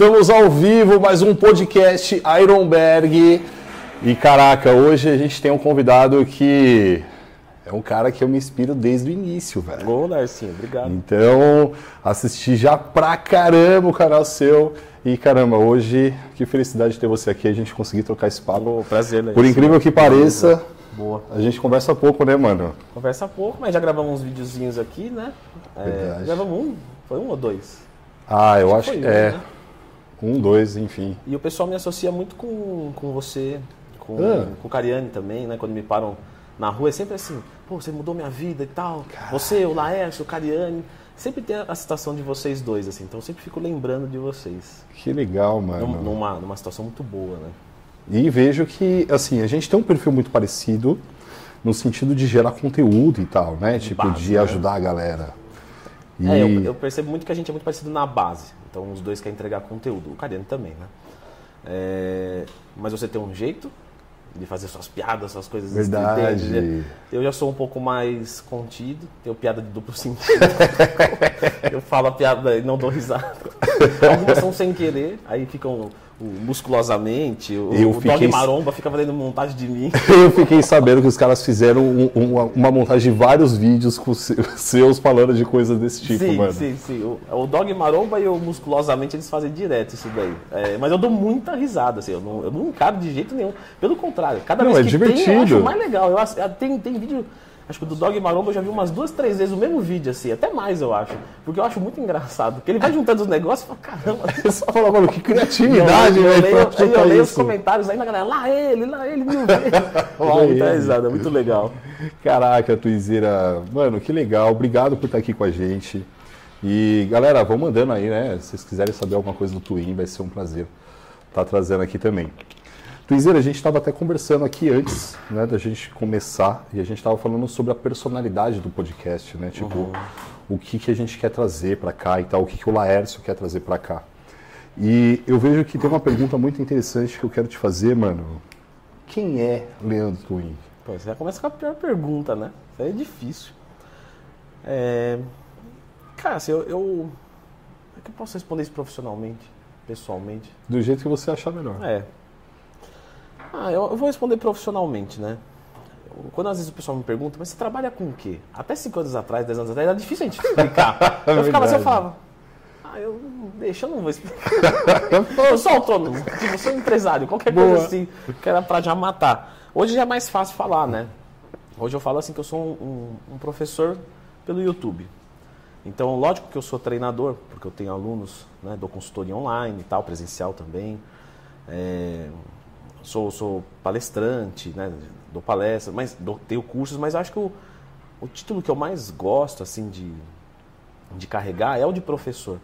Estamos ao vivo, mais um podcast Ironberg. E caraca, hoje a gente tem um convidado que é um cara que eu me inspiro desde o início, velho. Ô, Narcinho, obrigado. Então, assisti já pra caramba o canal seu. E caramba, hoje, que felicidade ter você aqui, a gente conseguir trocar esse papo. Ô, prazer, né? Por incrível que pareça, Boa. a gente conversa pouco, né, mano? Conversa pouco, mas já gravamos uns videozinhos aqui, né? É, gravamos um, foi um ou dois? Ah, eu acho Foi que um, é. né? Um, dois, enfim. E o pessoal me associa muito com, com você, com, Ah. com o Cariani também, né? Quando me param na rua, é sempre assim, pô, você mudou minha vida e tal. Você, o Laércio, o Cariani. Sempre tem a citação de vocês dois, assim. Então eu sempre fico lembrando de vocês. Que legal, mano. Num- Numa, numa situação muito boa, né? E vejo que, assim, a gente tem um perfil muito parecido no sentido de gerar conteúdo e tal, né? Tipo, base, de né? ajudar a galera. E É, eu, eu percebo muito que a gente é muito parecido na base. Então os dois querem entregar conteúdo. O Cariano também, né? É, mas você tem um jeito de fazer suas piadas, suas coisas Verdade. estridentes. Eu já sou um pouco mais contido, tenho piada de duplo sentido. eu falo a piada e não dou risada. Algumas são sem querer, aí ficam o, musculosamente. O, Eu o fiquei- Maromba fica fazendo montagem de mim. eu fiquei sabendo que os caras fizeram um- uma, uma montagem de vários vídeos com se- seus falando de coisas desse tipo, sim, mano. sim, sim. O, o Dog Maromba e o Musculosamente eles fazem direto isso daí. É, mas eu dou muita risada, assim, eu não, eu não encaro de jeito nenhum. Pelo contrário, cada Não, vez é que tem, eu divertido. acho mais legal. Eu, acho- tem, tem vídeo, acho que o do Dog Maromba eu já vi umas duas, três vezes o mesmo vídeo, assim, até mais eu acho. Porque eu acho muito engraçado. Porque ele vai juntando os negócios e fala, caramba. Eu só falo, mano, que eu, criatividade, eu, velho, leio, pra aí eu chutar leio os comentários aí na galera, lá ele, lá ele, mil vezes. Muita ele. risada, muito legal. Caraca, Tuizeira, mano, que legal. Obrigado por estar aqui com a gente. E galera, vão mandando aí, né? Se vocês quiserem saber alguma coisa do Twin, vai ser um prazer estar trazendo aqui também. Tuizeira, a gente estava até conversando aqui antes, né, da gente começar, e a gente estava falando sobre a personalidade do podcast, né? Tipo, o que, que a gente quer trazer para cá e tal, o que, que o Laércio quer trazer para cá. E eu vejo que tem uma pergunta muito interessante que eu quero te fazer, mano. Quem é Leandro Twin? Pô, você já começa com a pior pergunta, né? Isso aí é difícil. É... Cara, assim, eu, eu. Como é que eu posso responder isso profissionalmente, pessoalmente? Do jeito que você achar melhor. É. Ah, eu, eu vou responder profissionalmente, né? Quando às vezes o pessoal me pergunta, mas você trabalha com o quê? Até 5 anos atrás, 10 anos atrás, era difícil a gente explicar. eu ficava assim, eu falava, ah, eu deixa, eu não vou explicar. eu sou autônomo, tipo, eu sou empresário, qualquer Boa. coisa assim, que era pra já matar. Hoje já é mais fácil falar, né? Hoje eu falo assim que eu sou um, um- um professor pelo YouTube. Então, lógico que eu sou treinador, porque eu tenho alunos, né, dou consultoria online e tal, presencial também. É, sou, sou palestrante, né, dou palestras, mas dou, tenho cursos, mas acho que o, o título que eu mais gosto, assim, de, de carregar é o de professor.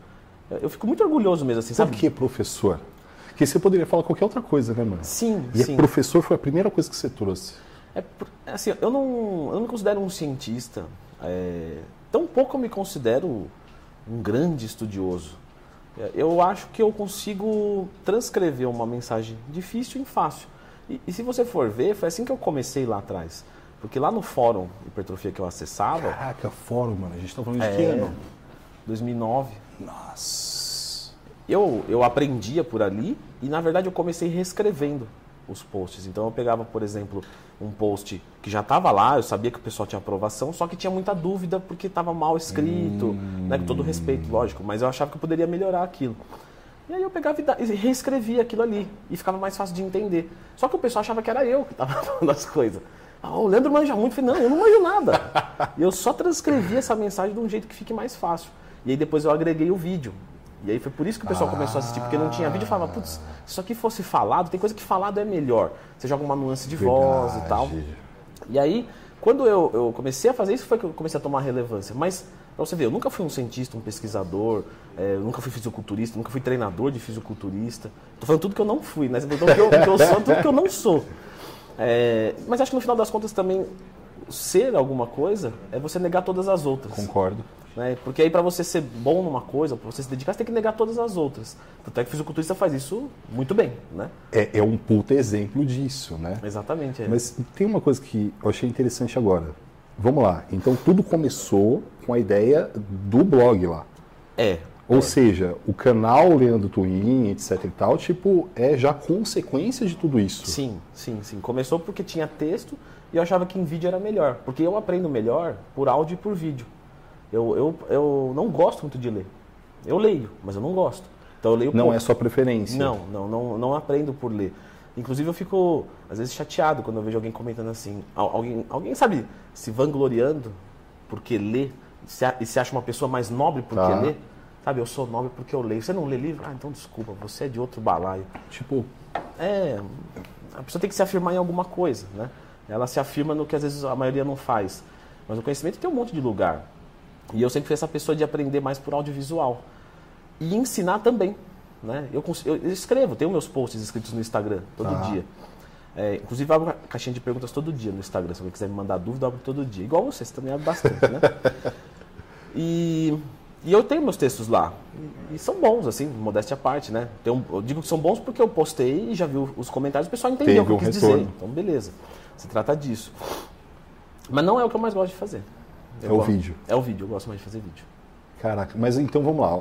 Eu, eu fico muito orgulhoso mesmo, assim, Por sabe? que professor? Porque você poderia falar qualquer outra coisa, né, mano? Sim, E sim. é professor foi a primeira coisa que você trouxe. É, é assim, eu não, eu não me considero um cientista. É, tão pouco eu me considero um grande estudioso. É, Eu acho que eu consigo transcrever uma mensagem difícil em fácil. E, e se você for ver, foi assim que eu comecei lá atrás. Porque lá no fórum hipertrofia que eu acessava, Caraca, fórum, mano. A gente tá falando de É. que ano? 2009, Nossa. eu, eu aprendia por ali e na verdade eu comecei reescrevendo os posts. Então eu pegava, por exemplo, um post que já estava lá, eu sabia que o pessoal tinha aprovação, só que tinha muita dúvida porque estava mal escrito, né, com todo respeito, lógico, mas eu achava que eu poderia melhorar aquilo. E aí eu pegava e e reescrevia aquilo ali e ficava mais fácil de entender. Só que o pessoal achava que era eu que estava falando as coisas. Ah, o Leandro manja muito. Eu falei, não, eu não manjo nada. E eu só transcrevi essa mensagem de um jeito que fique mais fácil. E aí depois eu agreguei o vídeo. E aí foi por isso que o pessoal começou a assistir, porque não tinha vídeo e falava, putz, se isso aqui fosse falado, tem coisa que falado é melhor. Você joga uma nuance de voz e tal. Verdade. E aí, quando eu, eu comecei a fazer isso, foi que eu comecei a tomar relevância. Mas, pra você ver, eu nunca fui um cientista, um pesquisador, é, nunca fui fisiculturista, nunca fui treinador de fisiculturista. Tô falando tudo que eu não fui, né? Então, que eu, que eu sou, tudo que eu não sou. É, mas acho que no final das contas também, ser alguma coisa é você negar todas as outras. Concordo. Né? Porque aí para você ser bom numa coisa, para você se dedicar, você tem que negar todas as outras. Tanto é que o fisiculturista faz isso muito bem, né? É, é um puta exemplo disso, né? Exatamente. é. Mas tem uma coisa que eu achei interessante agora. Vamos lá. Então tudo começou com a ideia do blog lá. É, Ou seja, o canal Leandro Twin, etc e tal, tipo, é já consequência de tudo isso. Sim, sim, sim. Começou porque tinha texto e eu achava que em vídeo era melhor. Porque eu aprendo melhor por áudio e por vídeo. Eu, eu, eu não gosto muito de ler. Eu leio, mas eu não gosto. Então eu leio Não pouco. é sua preferência. Não, não, não, não aprendo por ler. Inclusive eu fico, às vezes, chateado quando eu vejo alguém comentando assim. al- Alguém, alguém sabe, se vangloriando porque lê se e se acha uma pessoa mais nobre porque Tá. lê. Sabe, eu sou nobre porque eu leio. Você não lê livro? Ah, então desculpa, você é de outro balaio. Tipo, É, a pessoa tem que se afirmar em alguma coisa, né? Ela se afirma no que às vezes a maioria não faz. Mas o conhecimento tem um monte de lugar. E eu sempre fui essa pessoa de aprender mais por audiovisual. E ensinar também, né? Eu, eu- eu escrevo, tenho meus posts escritos no Instagram todo Tá. dia. É, inclusive, abro uma caixinha de perguntas todo dia no Instagram. Se alguém quiser me mandar dúvida, abro todo dia. Igual você, você também abre bastante, né? E, e eu tenho meus textos lá. E, e são bons, assim, modéstia à parte, né? Um- eu digo que são bons porque eu postei e já vi os comentários, o pessoal entendeu Teve o que eu um quis retorno. dizer. Então, beleza. Se trata disso. Mas não é o que eu mais gosto de fazer. Eu É o gosto- vídeo. É o vídeo, eu gosto mais de fazer vídeo. caraca, mas então vamos lá.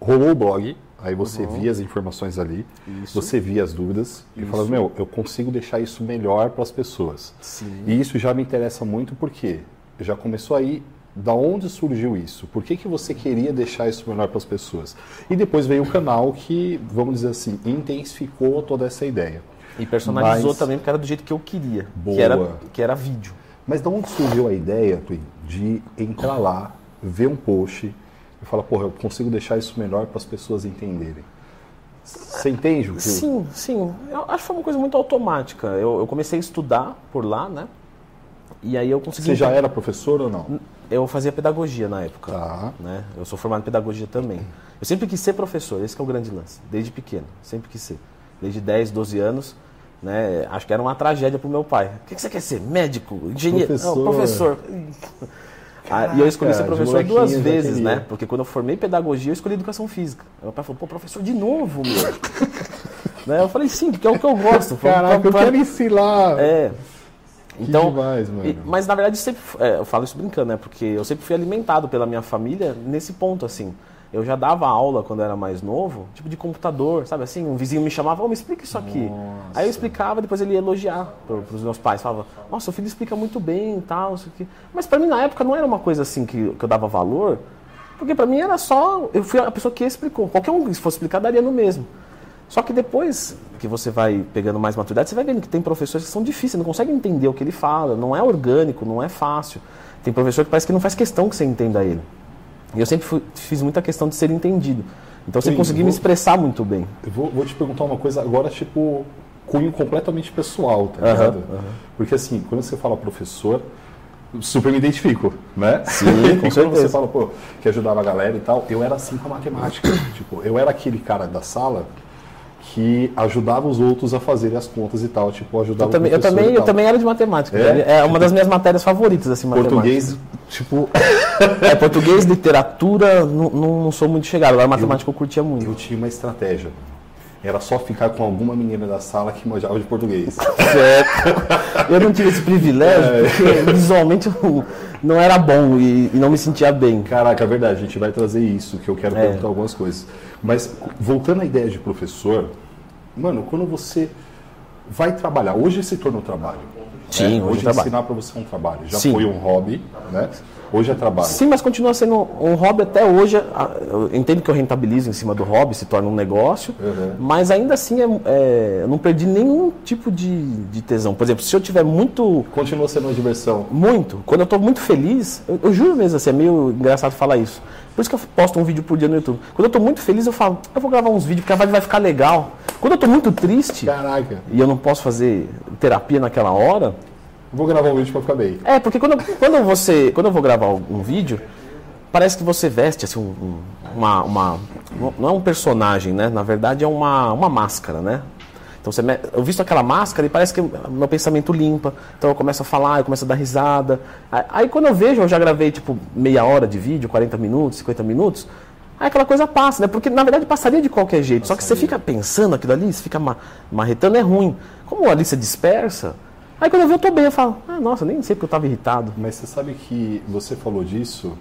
Rolou o blog, aí você via as informações ali, Uhum. Isso. você via as dúvidas e Isso. falava, meu, eu consigo deixar isso melhor para as pessoas. Sim. E isso já me interessa muito porque já começou aí da onde surgiu isso? Por que, que você queria deixar isso melhor para as pessoas? E depois veio o canal que, vamos dizer assim, intensificou toda essa ideia. E personalizou Mas- também porque era do jeito que eu queria. Boa. Que era, que era vídeo. Mas da onde surgiu a ideia, Twin, de entrar lá, ver um post e falar, porra, eu consigo deixar isso melhor para as pessoas entenderem? Você entende o que Sim, sim. Eu acho que foi uma coisa muito automática. Eu, eu comecei a estudar por lá, né? E aí eu consegui. Você já era professor ou não? Eu fazia pedagogia na época. Tá. Né? Eu sou formado em pedagogia também. Eu sempre quis ser professor, esse é o grande lance. Desde pequeno, sempre quis ser. Desde 10, 12 anos. Né? Acho que era uma tragédia pro meu pai. O que que você quer ser? Médico? Engenheiro? Professor. Não, professor. Ah, e eu escolhi ser Caraca, professor duas vezes, né? Porque quando eu formei pedagogia, eu escolhi educação física. Aí meu pai falou, pô, professor de novo, meu. né? Eu falei, sim, porque é o que eu gosto. Caraca, eu Pra- quero ensinar! É. Então, demais, e- mas na verdade sempre, é, eu falo isso brincando, né? Porque eu sempre fui alimentado pela minha família nesse ponto, assim. Eu já dava aula quando era mais novo, tipo de computador, sabe assim? Um vizinho me chamava, ô, me explica isso aqui. Aí eu explicava, depois ele ia elogiar para os meus pais. Falava, nossa, o filho explica muito bem e tal, isso aqui. Mas para mim na época não era uma coisa assim que, que eu dava valor, porque para mim era só, eu fui a pessoa que explicou. Qualquer um que fosse explicar daria no mesmo. Só que depois que você vai pegando mais maturidade, você vai vendo que tem professores que são difíceis, não conseguem entender o que ele fala, não é orgânico, não é fácil. Tem professor que parece que não faz questão que você entenda ele. E eu sempre fui- fiz muita questão de ser entendido. Então eu sempre Sim, consegui me expressar muito bem. Eu vou, vou te perguntar uma coisa agora, tipo, cunho completamente pessoal, tá ligado? aham. Porque assim, quando você fala professor, super me identifico, né? Sim, com quando certeza. você fala, pô, que ajudava a galera e tal, eu era assim com a matemática. tipo, eu era aquele cara da sala que ajudava os outros a fazerem as contas e tal, tipo, ajudava Eu também, o eu, também, eu também era de matemática. É? É, uma das minhas matérias favoritas, assim, matemática. Português, tipo, É, português, literatura, não, não, sou muito chegado. Agora matemática eu curtia muito. eu tinha uma estratégia. Era só ficar com alguma menina da sala que manjava de português. Certo. Eu não tive esse privilégio É. porque visualmente eu não era bom e, e não me sentia bem. Caraca, é verdade, a gente vai trazer isso, que eu quero É. perguntar algumas coisas. Mas, voltando à ideia de professor, mano, quando você vai trabalhar, hoje se torna um trabalho. Sim, né? hoje hoje é ensinar para você é um trabalho. Já Sim. foi um hobby, né? Hoje é trabalho. Sim, mas continua sendo um hobby até hoje. Eu entendo que eu rentabilizo em cima do hobby, se torna um negócio, Uhum. mas ainda assim é, é, eu não perdi nenhum tipo de, de tesão. Por exemplo, se eu tiver muito Continua sendo uma diversão. Muito. Quando eu tô muito feliz, eu, eu juro mesmo, assim, é meio engraçado falar isso. Por isso que eu posto um vídeo por dia no YouTube. Quando eu tô muito feliz, eu falo, eu vou gravar uns vídeos, porque a vibe vai ficar legal. Quando eu tô muito triste Caraca, e eu não posso fazer terapia naquela hora, vou gravar um vídeo para ficar bem. é, porque quando, quando, você, quando eu vou gravar um vídeo, parece que você veste assim, um- um- uma, uma- Não é um personagem, né? Na verdade é uma, uma máscara, né? Então você, me- eu visto aquela máscara e parece que meu pensamento limpa. Então eu começo a falar, eu começo a dar risada. Aí, quando eu vejo, eu já gravei tipo meia hora de vídeo, 40 minutos, 50 minutos. Aí aquela coisa passa, né? Porque na verdade passaria de qualquer jeito. Só que você fica pensando aquilo ali, você fica ma- marretando, é ruim. Como ali você dispersa, aí quando eu vejo eu tô bem, eu falo, ah, nossa, nem sei porque eu tava irritado. Mas você sabe que você falou disso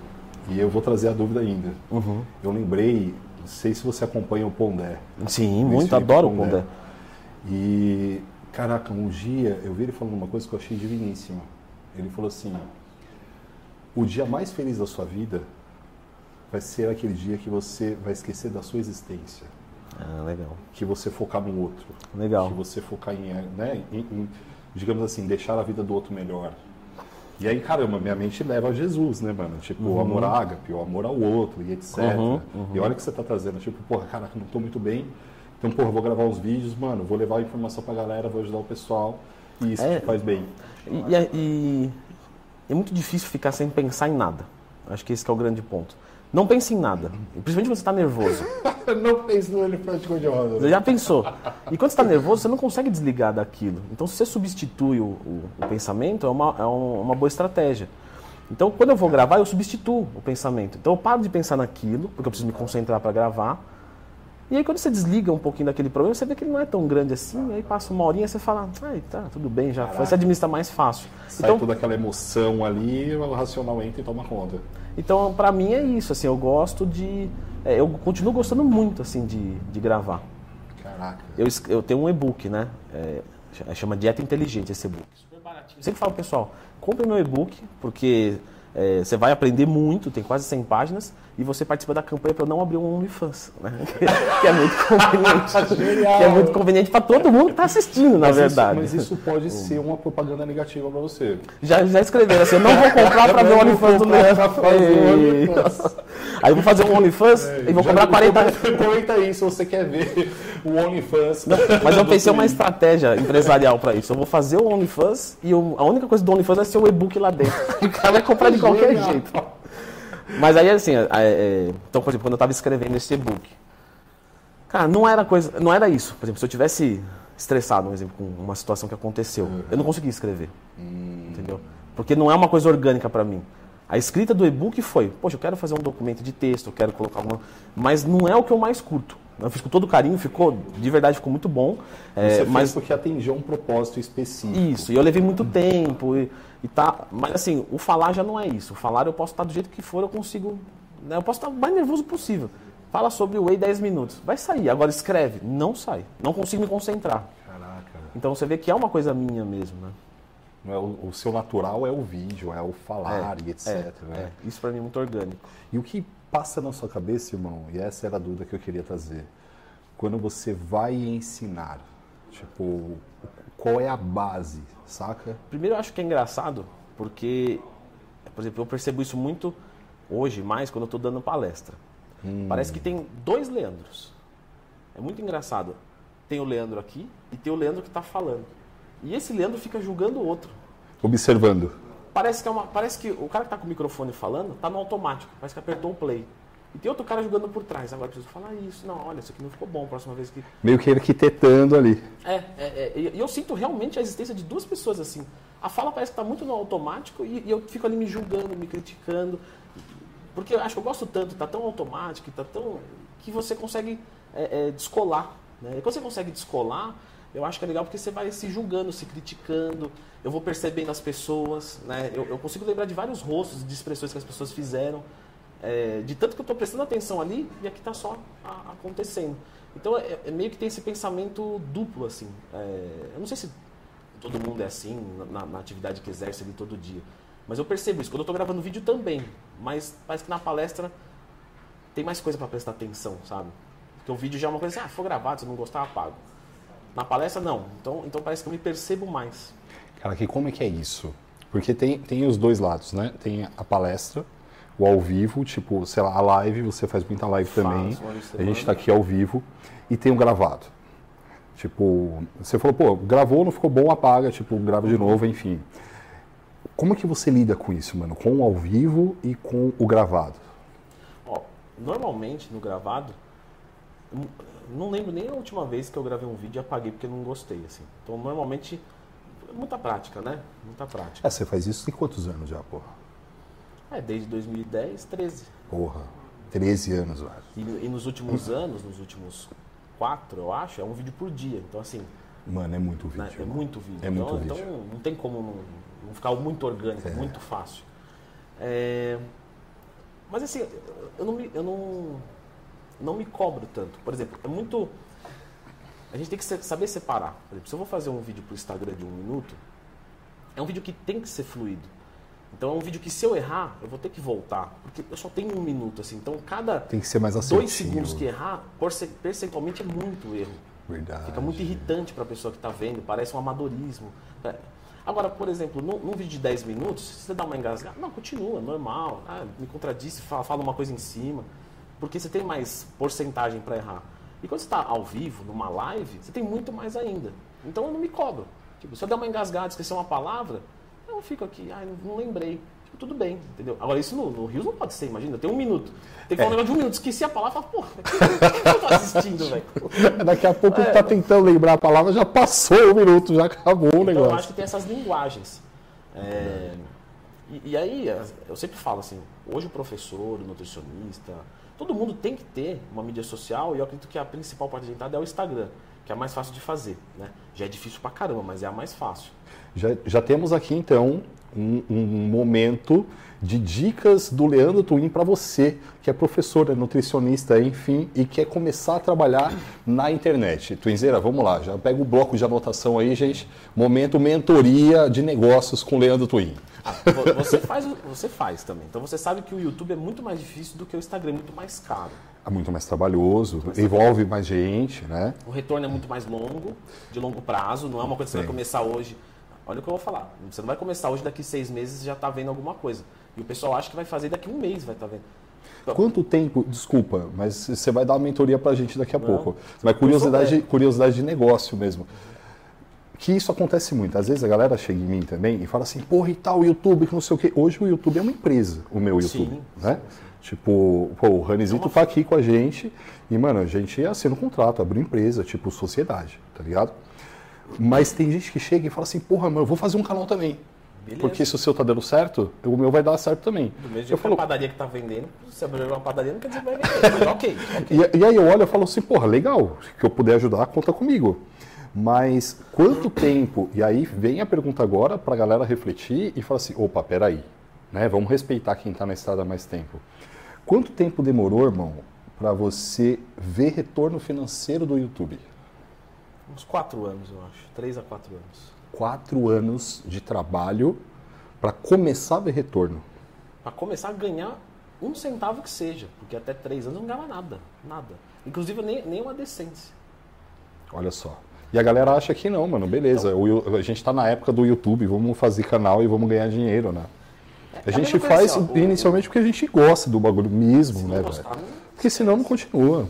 E eu vou trazer a dúvida ainda. Uhum. Eu lembrei, não sei se você acompanha o Pondé. Sim, muito, adoro o Pondé. E, caraca, um dia eu vi ele falando uma coisa que eu achei diviníssima. Ele falou assim: o dia mais feliz da sua vida vai ser aquele dia que você vai esquecer da sua existência, Ah, legal. que você focar no outro, Legal. que você focar em, né, em- em, digamos assim, deixar a vida do outro melhor. E aí, caramba, minha mente leva a Jesus, né, mano? Tipo, o amor ágape, o amor ao outro e etc. Uhum, E olha o que você tá trazendo, tipo, porra, caraca, não tô muito bem, então, porra, vou gravar uns vídeos, mano, vou levar a informação pra galera, vou ajudar o pessoal, e isso É. te faz bem. E, é- e é muito difícil ficar sem pensar em nada. Acho que esse que é o grande ponto. Não pense em nada. Principalmente quando você está nervoso. não fez no elefante cor-de-rosa. Você já pensou. E quando você está nervoso, você não consegue desligar daquilo. Então, se você substitui o, o- o pensamento, é uma, é um- uma boa estratégia. Então, quando eu vou gravar, eu substituo o pensamento. Então, eu paro de pensar naquilo, porque eu preciso me concentrar para gravar. E aí, quando você desliga um pouquinho daquele problema, você vê que ele não é tão grande assim. Aí passa uma horinha, você fala, ai, tá, tudo bem, já foi. Você administra mais fácil. Sai Então, toda aquela emoção ali, o racional entra e toma conta. Então, pra mim é isso, assim, eu gosto de... é, eu continuo gostando muito, assim, de, de gravar. Caraca. Eu, eu tenho um e-book, né? É, ch- chama Dieta Inteligente esse e-book. Super baratinho. Eu sempre falo, pessoal, compre meu e-book, porque é, você vai aprender muito, tem quase 100 páginas, e você participa da campanha para eu não abrir um OnlyFans, né? que é muito conveniente. Genial. que é muito conveniente para todo mundo que está assistindo, na Mas verdade. Isso, mas isso pode ser uma propaganda negativa pra você. Já, já escreveram assim, eu não vou comprar para ver o não OnlyFans do Leandro. Aí eu vou fazer um OnlyFans e vou cobrar 40 comenta- Comenta aí se você quer ver o OnlyFans. Mas eu pensei uma estratégia empresarial para isso. Eu vou fazer o OnlyFans e eu- a única coisa do OnlyFans vai ser o e-book lá dentro. O cara vai comprar de qualquer Genial. jeito. Mas aí, assim, é, é, então, por exemplo, quando eu estava escrevendo esse e-book, cara, não era coisa, não era isso. Por exemplo, se eu tivesse estressado, um exemplo, com uma situação que aconteceu, eu não conseguia escrever, entendeu? Porque não é uma coisa orgânica para mim. A escrita do e-book foi, poxa, eu quero fazer um documento de texto, eu quero colocar alguma, mas não é o que eu mais curto. Eu fiz com todo carinho, ficou, de verdade, ficou muito bom. É, mas porque atingiu um propósito específico. isso, e eu levei muito tempo e, e tá. Mas assim, o falar já não é isso. O falar eu posso estar do jeito que for, eu consigo. né, eu posso estar o mais nervoso possível. Fala sobre o Whey 10 minutos. Vai sair. Agora escreve. Não sai. Não consigo me concentrar. Caraca. Então você vê que é uma coisa minha mesmo, né? É o, o seu natural é o vídeo, é o falar e etc. É, né? é. Isso pra mim é muito orgânico. E o que passa na sua cabeça, irmão, e essa era a dúvida que eu queria trazer, quando você vai ensinar, tipo, qual é a base, saca? Primeiro eu acho que é engraçado, porque, por exemplo, eu percebo isso muito hoje, mais quando eu estou dando palestra. Parece que tem dois Leandros. É muito engraçado. Tem o Leandro aqui e tem o Leandro que está falando. E esse Leandro fica julgando o outro. Observando. Parece que, é uma, parece que o cara que está com o microfone falando está no automático. Parece que apertou o play. E tem outro cara jogando por trás. Agora eu preciso falar isso. Não, olha, isso aqui não ficou bom. Próxima vez que Meio que arquitetando ali. é, é, é, e eu sinto realmente a existência de duas pessoas assim. A fala parece que está muito no automático e, e eu fico ali me julgando, me criticando. Porque eu acho que eu gosto tanto, está tão automático, está tão. que você consegue é, é, descolar. Né? E quando você consegue descolar, eu acho que é legal porque você vai se julgando, se criticando. Eu vou percebendo as pessoas, né? eu, eu consigo lembrar de vários rostos, de expressões que as pessoas fizeram. É, de tanto que eu estou prestando atenção ali e aqui está só a- acontecendo. Então é, é meio que tem esse pensamento duplo assim. É, eu não sei se todo mundo é assim na, na atividade que exerce ali todo dia, mas eu percebo isso. Quando eu estou gravando vídeo também, mas parece que na palestra tem mais coisa para prestar atenção, sabe? Porque o vídeo já é uma coisa assim, ah, for gravado, se não gostar, apago. Na palestra não. Então, então parece que eu me percebo mais. Cara, que como é que é isso? Porque tem, tem os dois lados, né? Tem a palestra, o ao vivo, tipo, sei lá, a live, você faz muita live também. Vez por A gente semana. tá aqui ao vivo. E tem o gravado. Tipo, você falou, pô, gravou, não ficou bom, apaga, tipo, grava de novo, enfim. Como que você lida com isso, mano? Com o ao vivo e com o gravado? Ó, normalmente no gravado, n- não lembro nem a última vez que eu gravei um vídeo e apaguei porque eu não gostei, assim. Então normalmente, muita prática, né? Muita prática. É, você faz isso tem quantos anos já, porra? É, desde 2010, 13. Porra, 13 anos, velho. E, e nos últimos anos, nos últimos quatro, eu acho, é um vídeo por dia. Então, assim, Mano, é muito vídeo. né, é muito vídeo. É então, muito então vídeo. não tem como não, não ficar muito orgânico, muito fácil. É, Mas assim, eu não me, eu não, não me cobro tanto. Por exemplo, é muito. A gente tem que saber separar. Por exemplo, se eu vou fazer um vídeo para o Instagram de um minuto, é um vídeo que tem que ser fluido. Então é um vídeo que se eu errar, eu vou ter que voltar. Porque eu só tenho um minuto, assim. Então cada tem que ser mais assertivo. dois segundos que errar, percentualmente é muito erro. Verdade. Fica muito irritante para a pessoa que está vendo, parece um amadorismo. É. Agora, por exemplo, num, num, vídeo de 10 minutos, se você dá uma engasgada, não, continua, normal. Ah, me contradiz, fala, fala uma coisa em cima. Porque você tem mais porcentagem para errar. E quando você está ao vivo, numa live, você tem muito mais ainda. Então eu não me cobro. Tipo, se eu der uma engasgada, esquecer uma palavra, eu fico aqui, ai, não lembrei. Tipo, tudo bem, entendeu? Agora, isso no, no Rio não pode ser, imagina, tem um minuto. Tem que falar um é. negócio de um minuto, esqueci a palavra, fala, porra, o que eu tô assistindo, velho? Daqui a pouco é, tá tentando lembrar a palavra, já passou o minuto, já acabou o negócio. Então, eu acho que tem essas linguagens. É, e, e, aí, eu sempre falo assim, hoje o professor, o nutricionista, todo mundo tem que ter uma mídia social e eu acredito que a principal parte de entrada é o Instagram, que é a mais fácil de fazer, né? Já é difícil pra caramba, mas é a mais fácil. Já, já temos aqui então um, um momento de dicas do Leandro Twin para você, que é professor, é nutricionista, enfim, e quer começar a trabalhar na internet. Twinzeira, vamos lá, já pega o bloco de anotação aí, gente. Momento mentoria de negócios com o Leandro Twin. Ah, você faz, você faz também. Então você sabe que o YouTube é muito mais difícil do que o Instagram, é muito mais caro. É muito mais trabalhoso, muito mais envolve trabalhoso. mais gente, né? O retorno é muito mais longo, de longo prazo, não é uma coisa que você vai começar hoje Olha o que eu vou falar. Você não vai começar hoje, daqui seis meses já está vendo alguma coisa. E o pessoal acha que vai fazer daqui um mês, vai estar tá vendo. Então, Quanto tempo, desculpa, mas você vai dar uma mentoria para a gente daqui a não, pouco. Mas curiosidade, curiosidade de negócio mesmo. Que isso acontece muito. Às vezes a galera chega em mim também e fala assim, porra, e tal, YouTube, que não sei o quê. Hoje o YouTube é uma empresa, o meu YouTube. Sim, né? Sim, sim. Tipo, pô, o Ranizito é tá aqui com a gente e, mano, a gente assina um contrato, abre empresa, tipo sociedade, tá ligado? Mas tem gente que chega e fala assim, porra, mano, eu vou fazer um canal também. Beleza. Porque se o seu tá dando certo, o meu vai dar certo também. Do mesmo eu falo, a padaria que tá vendendo, se você abrir uma padaria, não quer dizer que vai vender. ok. okay. E, e, aí eu olho e falo assim, porra, legal, que eu puder ajudar, conta comigo. Mas quanto tempo? E aí vem a pergunta agora para a galera refletir e falar assim, opa, peraí, né? Vamos respeitar quem está na estrada há mais tempo. Quanto tempo demorou, irmão, para você ver retorno financeiro do YouTube? Uns quatro anos, eu acho. Três a quatro anos. Quatro anos de trabalho para começar a ver retorno. Para começar a ganhar um centavo que seja. Porque até três anos não ganhava nada. Nada. Inclusive nem, nem uma decência. Olha só. E a galera acha que não, mano, beleza. Então, o, a gente está na época do YouTube, vamos fazer canal e vamos ganhar dinheiro, né? É, a gente faz assim, ó, inicialmente o, porque a gente gosta do bagulho mesmo, né, velho? Porque senão não continua.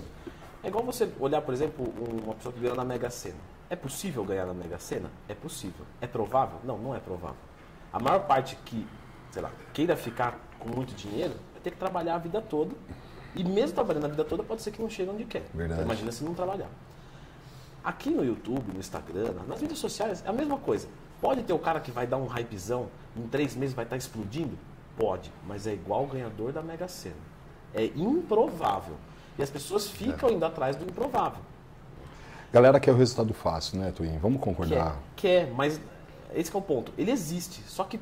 É igual você olhar, por exemplo, uma pessoa que ganhou na Mega Sena. É possível ganhar na Mega Sena? É possível. É provável? Não, não é provável. A maior parte que, sei lá, queira ficar com muito dinheiro, vai ter que trabalhar a vida toda. E mesmo trabalhando a vida toda, pode ser que não chegue onde quer. Verdade. Então, imagina se não trabalhar. Aqui no YouTube, no Instagram, nas redes sociais, é a mesma coisa. Pode ter o cara que vai dar um hypezão, em três meses vai estar explodindo? Pode, mas é igual o ganhador da Mega Sena. É improvável. E as pessoas ficam é. indo atrás do improvável. Galera quer o resultado fácil, né, Twin? Vamos concordar? Quer, quer, mas esse é o ponto. Ele existe, só que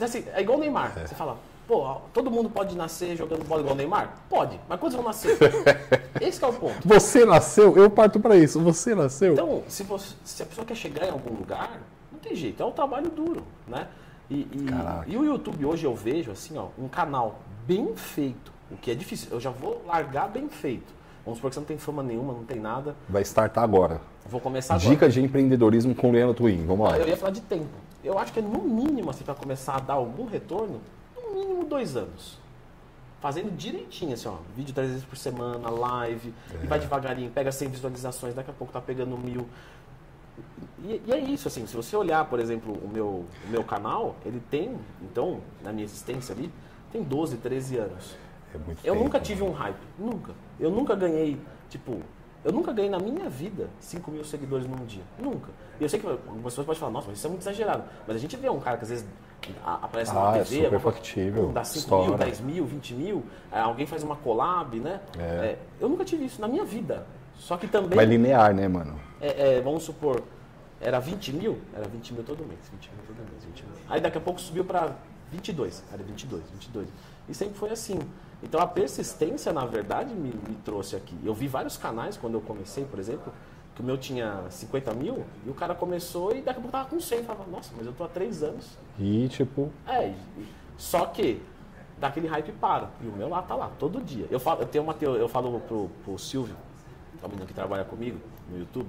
assim, é igual o Neymar. É. Você fala, pô, todo mundo pode nascer jogando bola igual o Neymar? Pode, mas quantos vão nascer? esse é o ponto. Você nasceu? Eu parto para isso. Você nasceu? Então, se, você, se a pessoa quer chegar em algum lugar, não tem jeito, é um trabalho duro, né? E, e, e o YouTube hoje eu vejo assim, ó, um canal bem feito, o que é difícil. Eu já vou largar bem feito. Vamos supor que você não tem fama nenhuma, não tem nada. Vai startar agora. Vou começar agora. Dicas de empreendedorismo com o Leandro Twin. Vamos lá. Eu ia falar de tempo. Eu acho que é no mínimo, assim, para começar a dar algum retorno, no mínimo dois anos. Fazendo direitinho, assim, ó. Vídeo três vezes por semana, live. É. E vai devagarinho, pega 100 visualizações, daqui a pouco tá pegando mil. E, e, é isso, assim, se você olhar, por exemplo, o meu, o meu canal, ele tem, então, na minha existência ali, tem 12, 13 anos. É muito eu tempo, nunca tive né? um hype. Nunca. Eu nunca ganhei, tipo, eu nunca ganhei na minha vida 5 mil seguidores num dia. Nunca. E eu sei que algumas pessoas podem falar, nossa, mas isso é muito exagerado. Mas a gente vê um cara que às vezes aparece ah, na TV, é super factível. dá 5 mil, 10 mil, 20 mil, alguém faz uma collab, né? É. É, eu nunca tive isso na minha vida. Só que também. Mas linear, né, mano? É, é, vamos supor, era 20 mil? Era 20 mil todo mês. 20 mil todo mês, 20 mil. Aí daqui a pouco subiu para 22, era 22, 22. E sempre foi assim. Então a persistência, na verdade, me, me trouxe aqui. Eu vi vários canais quando eu comecei, por exemplo, que o meu tinha 50 mil, e o cara começou e daqui a pouco tava com 100. Eu falava, nossa, mas eu tô há 3 anos. E tipo. É, só que daquele hype para. E o meu lá tá lá, todo dia. Eu falo, eu tenho uma teo- eu falo pro, pro Silvio, que é o menino que trabalha comigo no YouTube,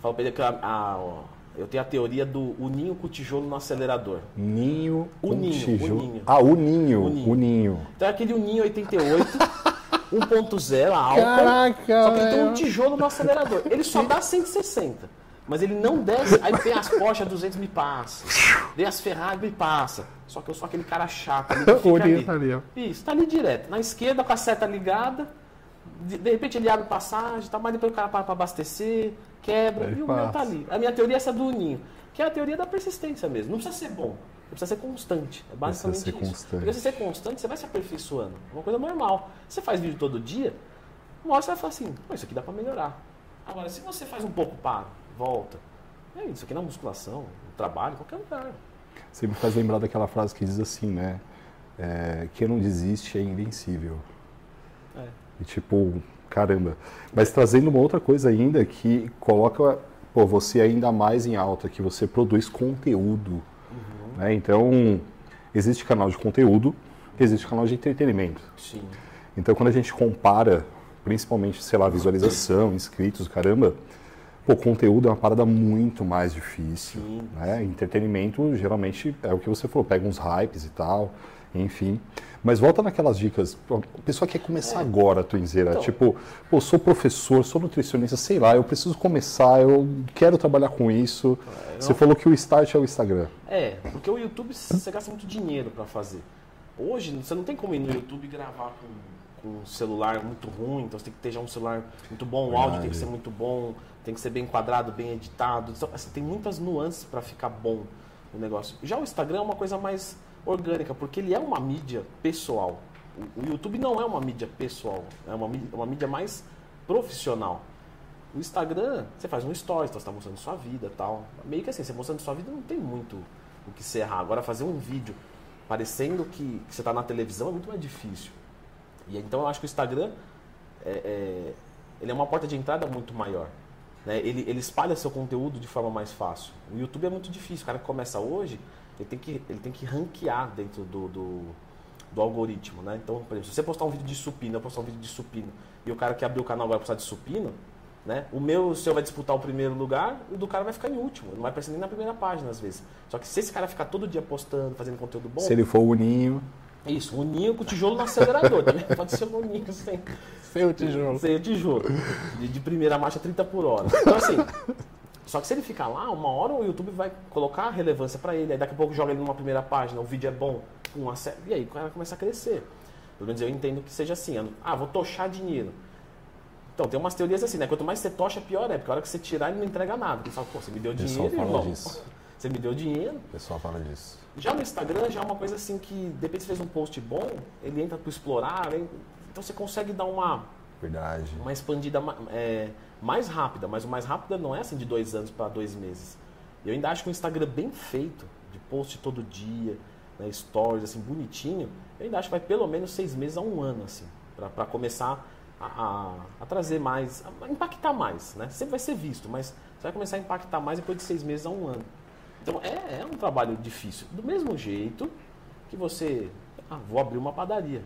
falo pra ele que a, a- eu tenho a teoria do o ninho com o tijolo no acelerador. Ninho. O com ninho, tijolo. o ninho. Ah, o ninho. O O ninho. ninho. Então é aquele Uninho 88, 1.0 álcool, Caraca, só que ele tem um tijolo no acelerador. Ele só dá 160, mas ele não desce. Aí vem as Porsche 200 me passa, vem as Ferrari me passa. Só que eu sou aquele cara chato ali que O fica ninho ali. tá ali, ó. Isso, tá ali direto. Na esquerda com a seta ligada, de, de repente ele abre passagem, tá, mas depois o cara para pra abastecer, quebra, Aí e o meu passa. tá ali. A minha teoria é essa do Uninho, que é a teoria da persistência mesmo. Não precisa ser bom, precisa ser constante. É basicamente ser isso. constante. Porque se você ser constante, você vai se aperfeiçoando. É uma coisa normal. Você faz vídeo todo dia, uma hora você vai falar assim, Pô, isso aqui dá pra melhorar. Agora, se você faz um pouco, para, volta. É isso aqui na musculação, no trabalho, em qualquer lugar. Você me faz lembrar daquela frase que diz assim, né? É, quem não desiste é invencível. É. E tipo, caramba. Mas trazendo uma outra coisa ainda que coloca pô, você ainda mais em alta, que você produz conteúdo. Né? Então, existe canal de conteúdo, existe canal de entretenimento. Sim. Então, quando a gente compara, principalmente, sei lá, visualização, inscritos, caramba, pô, conteúdo é uma parada muito mais difícil. Sim, Né? Entretenimento, geralmente, é o que você falou, pega uns hypes e tal, enfim. Mas volta naquelas dicas, a pessoa quer começar agora, Twinzeira, Então. tipo, pô, sou professor, sou nutricionista, sei lá, eu preciso começar, eu quero trabalhar com isso. Você falou que o start é o Instagram. É, porque o YouTube você gasta muito dinheiro pra fazer. Hoje você não tem como ir no YouTube e gravar com, com um celular muito ruim, então você tem que ter já um celular muito bom, o áudio tem que ser muito bom, tem que ser bem enquadrado, bem editado. Então, assim, tem muitas nuances pra ficar bom o negócio. Já o Instagram é uma coisa mais orgânica, porque ele é uma mídia pessoal. O, YouTube não é uma mídia pessoal, é uma, uma mídia mais profissional. O Instagram, você faz um stories, então você está mostrando sua vida tal. Meio que assim, você mostrando sua vida não tem muito o que se errar. Agora, fazer um vídeo parecendo que, que você está na televisão é muito mais difícil. E então eu acho que o Instagram é, é- ele é uma porta de entrada muito maior. né? Ele, ele espalha seu conteúdo de forma mais fácil. O YouTube é muito difícil. O cara que começa hoje, ele tem que, ele tem que ranquear dentro do, do, do algoritmo. Né? Então, por exemplo, se você postar um vídeo de supino, eu postar um vídeo de supino, e o cara que abriu o canal vai postar de supino, né? O meu, o seu vai disputar o primeiro lugar e o do cara vai ficar em último. Não vai aparecer nem na primeira página, às vezes. Só que se esse cara ficar todo dia postando, fazendo conteúdo bom, Se ele for o ninho, isso, um ninho com tijolo no acelerador. Também pode ser um ninho sem, seu tijolo. sem o tijolo. De, de primeira marcha 30 por hora. Então, assim. Só que se ele ficar lá, uma hora o YouTube vai colocar relevância pra ele. Aí daqui a pouco joga ele numa primeira página, o vídeo é bom, um ace- e aí o cara começa a crescer. Pelo menos eu entendo que seja assim. Ah, vou tochar dinheiro. Então, tem umas teorias assim, né? Quanto mais você tocha, pior é. Porque a hora que você tirar, ele não entrega nada. Você fala, pô, você me deu pessoal dinheiro, fala irmão. disso. Você me deu dinheiro. O pessoal fala disso. Já no Instagram, já é uma coisa assim que, de repente, você fez um post bom, ele entra para explorar, hein? então você consegue dar uma, Verdade. uma expandida é, mais rápida, mas o mais rápida não é assim de dois anos para dois meses. Eu ainda acho que o Instagram bem feito, de post todo dia, né, stories, assim, bonitinho, eu ainda acho que vai pelo menos seis meses a um ano, assim, para começar a, a- a trazer mais, a impactar mais, né? Sempre vai ser visto, mas você vai começar a impactar mais depois de seis meses a um ano. Então é, é um trabalho difícil. Do mesmo jeito que você, ah, vou abrir uma padaria.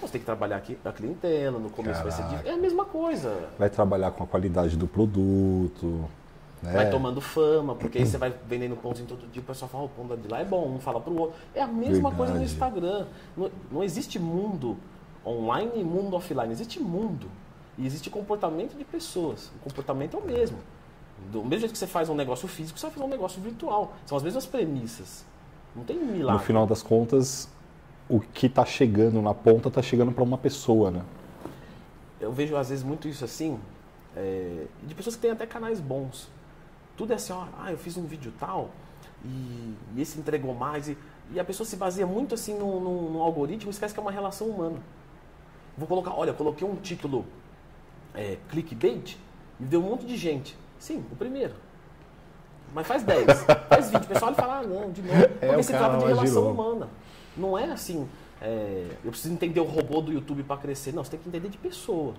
Você tem que trabalhar aqui a clientela, no começo vai ser Caraca. difícil. É a mesma coisa. Vai trabalhar com a qualidade do produto. Né? Vai tomando fama, porque aí você vai vendendo pãozinho todo dia, o pessoal fala, o pão de lá é bom, um fala pro outro. É a mesma coisa no Verdade. Instagram. Não, não existe mundo online e mundo offline, existe mundo. E existe comportamento de pessoas. O comportamento é o mesmo. Do mesmo jeito que você faz um negócio físico, você vai fazer um negócio virtual. São as mesmas premissas. Não tem No milagre. final das contas, o que está chegando na ponta está chegando para uma pessoa, né? eu vejo às vezes muito isso assim, é, de pessoas que têm até canais bons. Tudo é assim, ó, ah, eu fiz um vídeo tal e, e esse entregou mais. E, e a pessoa se baseia muito assim no, no- no algoritmo e esquece que é uma relação humana. Vou colocar, olha, eu coloquei um título é, clickbait e deu um monte de gente. Sim, o primeiro. mas faz 10. faz 20. O pessoal olha e fala, ah, não, de novo. Porque É, se trata de lá relação girou. humana. Não é assim, é, eu preciso entender o robô do YouTube para crescer. Não, você tem que entender de pessoa.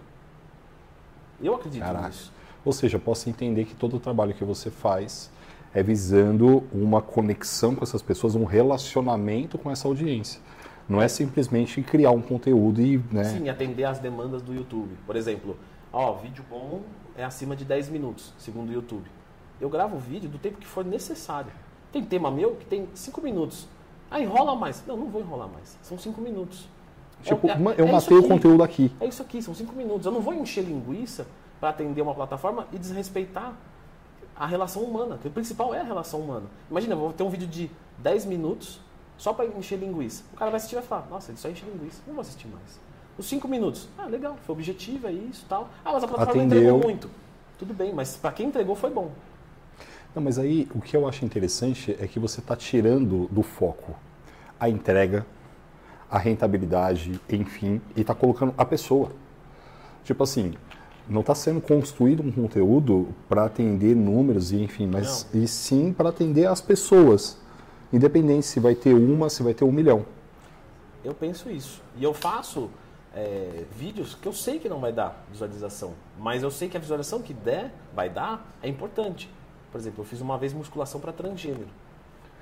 Eu acredito Caraca. nisso. Ou seja, eu posso entender que todo o trabalho que você faz é visando uma conexão com essas pessoas, um relacionamento com essa audiência. Não é simplesmente criar um conteúdo e, né? Sim, atender às demandas do YouTube. Por exemplo, ó, vídeo bom é acima de 10 minutos, segundo o YouTube. Eu gravo o vídeo do tempo que for necessário. Tem tema meu que tem 5 minutos. Ah, enrola mais. Não, não vou enrolar mais. São 5 minutos. Tipo, É- é eu isso matei o conteúdo aqui. É isso aqui, são 5 minutos. Eu não vou encher linguiça para atender uma plataforma e desrespeitar a relação humana. que O principal é a relação humana. Imagina, eu vou ter um vídeo de 10 minutos só para encher linguiça. O cara vai assistir e vai falar, nossa, ele só enche linguiça, não vou assistir mais. Os 5 minutos, ah, legal, foi objetivo, é isso tal. Ah, mas a plataforma Atendeu. entregou muito. Tudo bem, mas para quem entregou foi bom. Não, mas aí o que eu acho interessante é que você está tirando do foco a entrega, a rentabilidade, enfim, e está colocando a pessoa. Tipo assim, não está sendo construído um conteúdo para atender números e enfim, mas e sim para atender as pessoas, independente se vai ter uma, se vai ter um milhão. Eu penso isso. E eu faço é, vídeos que eu sei que não vai dar visualização, mas eu sei que a visualização que der, vai dar, é importante. Por exemplo, eu fiz uma vez musculação para transgênero.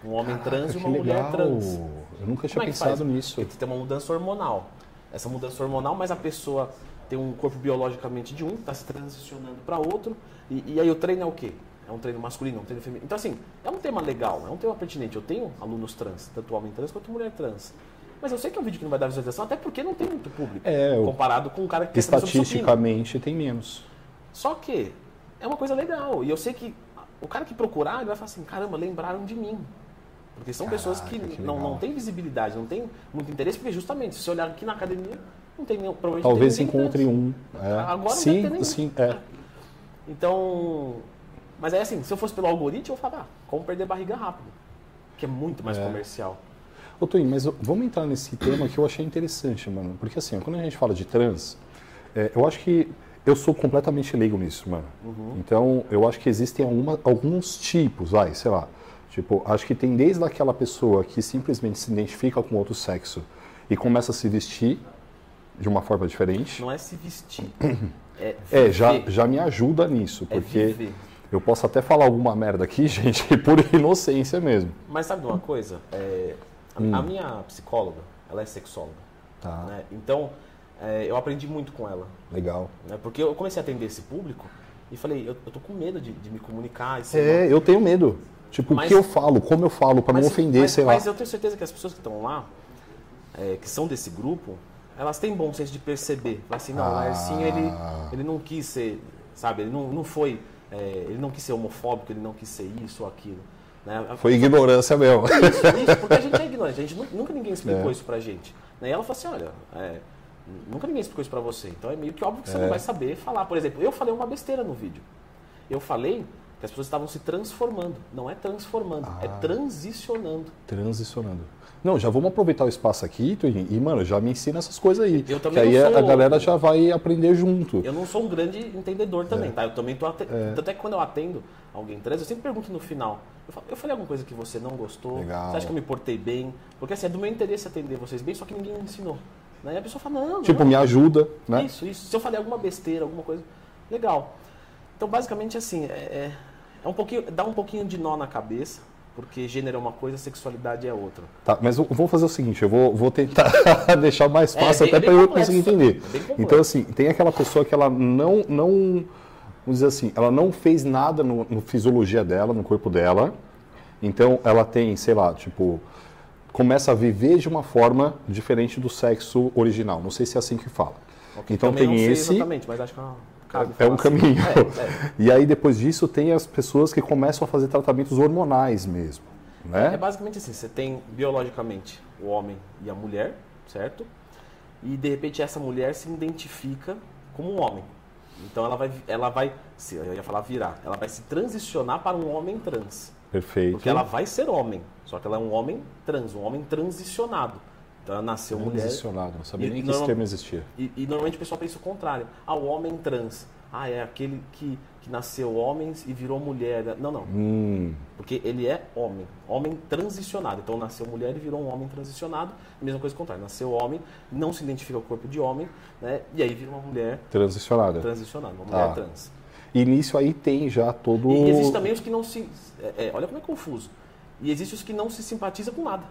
Um homem trans e Caraca, uma mulher legal. trans. Eu nunca tinha é pensado faz? nisso. Porque tem uma mudança hormonal. Essa mudança hormonal, mas a pessoa tem um corpo biologicamente de um, está se transicionando para outro. E, e aí o treino é o quê? É um treino masculino, é um treino feminino. Então, assim, é um tema legal, é um tema pertinente. Eu tenho alunos trans, tanto homem trans quanto mulher trans. Mas eu sei que é um vídeo que não vai dar visualização, até porque não tem muito público. É, comparado com um cara que supino. Estatisticamente tem menos. Só que é uma coisa legal. E eu sei que o cara que procurar, ele vai falar assim, caramba, lembraram de mim. Porque são pessoas que, Caraca, que não, não têm visibilidade, não têm muito interesse, porque justamente, se você olhar aqui na academia, não tem nenhum, provavelmente Talvez tem encontre um. é. Agora sim, sim, é. Então, mas é assim, se eu fosse pelo algoritmo, eu falava, ah, como perder barriga rápido. Que é muito mais É. comercial. Ô, Toninho, mas vamos entrar nesse tema que eu achei interessante, mano. Porque assim, quando a gente fala de trans, é, eu acho que eu sou completamente leigo nisso, mano. Então, eu acho que existem alguma- alguns tipos, vai, sei lá. Tipo, acho que tem desde aquela pessoa que simplesmente se identifica com outro sexo e começa a se vestir de uma forma diferente. Não é se vestir. É, É, já, já me ajuda nisso, É porque viver. eu posso até falar alguma merda aqui, gente, por inocência mesmo. Mas sabe de uma coisa? É, a, Hum. a minha psicóloga, ela é sexóloga. Tá, né? Então, é, eu aprendi muito com ela. legal. né? Porque eu comecei a atender esse público e falei, eu, eu tô com medo de, de me comunicar. É, eu tenho medo. Tipo, o Mas- que eu falo, como eu falo, pra não Mas- ofender, mas, sei lá. Mas eu tenho certeza que as pessoas que estão lá, é, que são desse grupo, elas têm bom senso de perceber. Assim, não, o Ah. Laercinho, ele, ele não quis ser, sabe, ele não, não foi, é, ele não quis ser homofóbico, ele não quis ser isso ou aquilo. Né? Foi ignorância mesmo. Isso, isso, porque a gente é ignorante, a gente nu- nunca ninguém explicou É. isso pra gente. Né? E ela falou assim, olha, é, nunca ninguém explicou isso pra você, então é meio que óbvio que você É. não vai saber falar. Por exemplo, eu falei uma besteira no vídeo. Eu falei que as pessoas estavam se transformando. Não é transformando, é Ah. transicionando. Transicionando. Não, já vamos aproveitar o espaço aqui, Toninho, e, mano, já me ensina essas coisas aí. Eu que também aí não a- sou- a galera já vai aprender junto. Eu não sou um grande entendedor É. também, tá? Eu também tô atendendo. Tanto é que quando eu atendo alguém trans, eu sempre pergunto no final. Eu, falo, eu falei alguma coisa que você não gostou? Legal. Você acha que eu me portei bem? Porque assim, é do meu interesse atender vocês bem, só que ninguém me ensinou. Né? E a pessoa fala, não, Tipo, não. me ajuda, né? Isso, isso. Se eu falei alguma besteira, alguma coisa. Legal. Então, basicamente, assim, é, é um pouquinho, dá um pouquinho de nó na cabeça, porque gênero é uma coisa, sexualidade é outra. Tá, mas eu vou fazer o seguinte, eu vou, vou tentar deixar mais É, fácil bem- até para eu conseguir entender. é. Então, assim, tem aquela pessoa que ela não, não, vamos dizer assim, ela não fez nada no, no fisiologia dela, no corpo dela. Então, ela tem, sei lá, tipo, começa a viver de uma forma diferente do sexo original. Não sei se é assim que fala. Então Também tem não sei esse, Exatamente, mas acho que é uma- cabe é um assim. caminho. É, é. E aí depois disso tem as pessoas que começam a fazer tratamentos hormonais mesmo, É né? basicamente assim, você tem biologicamente o homem e a mulher, certo? E de repente essa mulher se identifica como um homem. Então ela vai, ela vai, se eu ia falar virar, ela vai se transicionar para um homem trans. Perfeito. Porque ela vai ser homem, só que ela é um homem trans, um homem transicionado. Então ela nasceu mulher. Transicionado, não sabia E nem que esse termo existia. E, e normalmente o pessoal pensa o contrário. Ah, o homem trans. ah, é aquele que, que nasceu homem e virou mulher. Não, não. Hum, Porque ele é homem, homem transicionado. Então nasceu mulher e virou um homem transicionado. Mesma coisa contrária, nasceu homem, não se identifica com o corpo de homem, né? E aí vira uma mulher transicionada. transicionada, uma mulher Tá. trans. E nisso aí tem já todo. E existem também os que não se. é, é, olha como é confuso. E existem os que não se simpatiza com nada.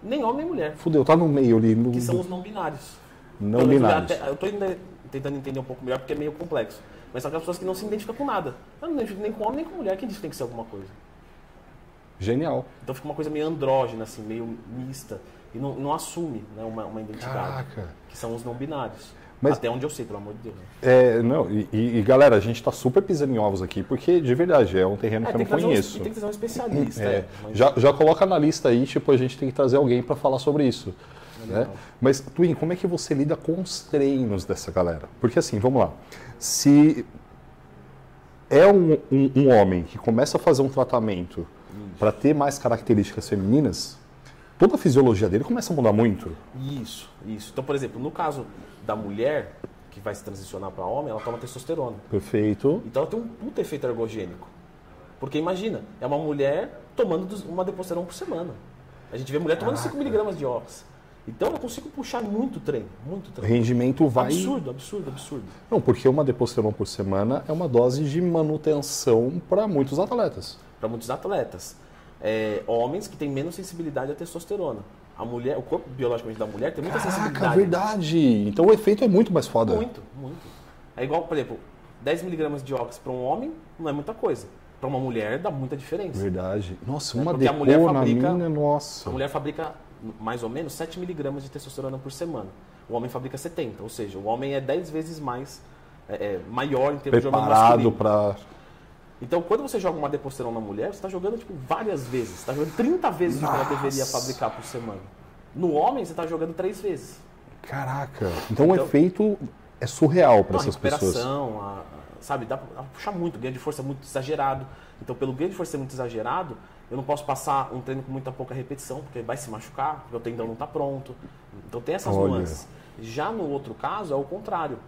Nem homem nem mulher. Fudeu, tá no meio ali. No... Que são os não binários. Não eu- binários. até- Eu estou ainda tentando entender um pouco melhor porque é meio complexo. Mas são aquelas pessoas que não se identificam com nada. Eu não me identifico nem com homem nem com mulher. Quem diz que tem que ser alguma coisa? Genial. Então fica uma coisa meio andrógena, assim, meio mista. E não, não assume né, uma, uma identidade. Caraca. Que são os não binários. Mas- Até onde eu sei, pelo amor de Deus. É, não, e, e- galera, a gente tá super pisando em ovos aqui, porque de verdade é um terreno que eu não um- conheço. e tem que trazer um especialista. É, é, mas- já, já coloca na lista aí, tipo, a gente tem que trazer alguém para falar sobre isso. Né? Mas, Twin, como é que você lida com os treinos dessa galera? Porque assim, vamos lá. Se é um, um- um homem que começa a fazer um tratamento para ter mais características femininas, toda a fisiologia dele começa a mudar muito. Isso, isso. Então, por exemplo, no caso da mulher que vai se transicionar para homem, ela toma testosterona. Perfeito. Então ela tem um puta efeito ergogênico. Porque imagina, é uma mulher tomando uma deposterona por semana. A gente vê mulher tomando 5mg de ox. Então eu consigo puxar muito treino, muito O treino. rendimento vai. Absurdo, absurdo, absurdo. Não, porque uma deposterona por semana é uma dose de manutenção para muitos atletas. Para muitos atletas. É, homens que têm menos sensibilidade à testosterona. A mulher, o corpo biologicamente da mulher tem muita Caraca, sensibilidade. verdade. Então o efeito é muito mais foda. Muito, muito. É igual, por exemplo, 10mg de ox para um homem não é muita coisa. Para uma mulher dá muita diferença. Verdade. Nossa, É, uma porque a mulher depo na fabrica- mina, nossa. A mulher fabrica mais ou menos 7mg de testosterona por semana. O homem fabrica 70, ou seja, o homem é 10 vezes mais é, é, maior em termos de hormônio preparado masculino. para Então, quando você joga uma deposterona na mulher, você está jogando tipo, várias vezes. Você está jogando 30 vezes o que ela deveria Nossa. fabricar por semana. No homem, você está jogando 3 vezes. Caraca. Então, o Então- efeito é surreal para essas pessoas. a- sabe, dá pra puxar muito, ganho de força é muito exagerado. Então, pelo ganho de força ser muito exagerado, eu não posso passar um treino com muita pouca repetição, porque vai se machucar, porque o tendão não está pronto. Então tem essas Olha. nuances. Já no outro caso, é o contrário.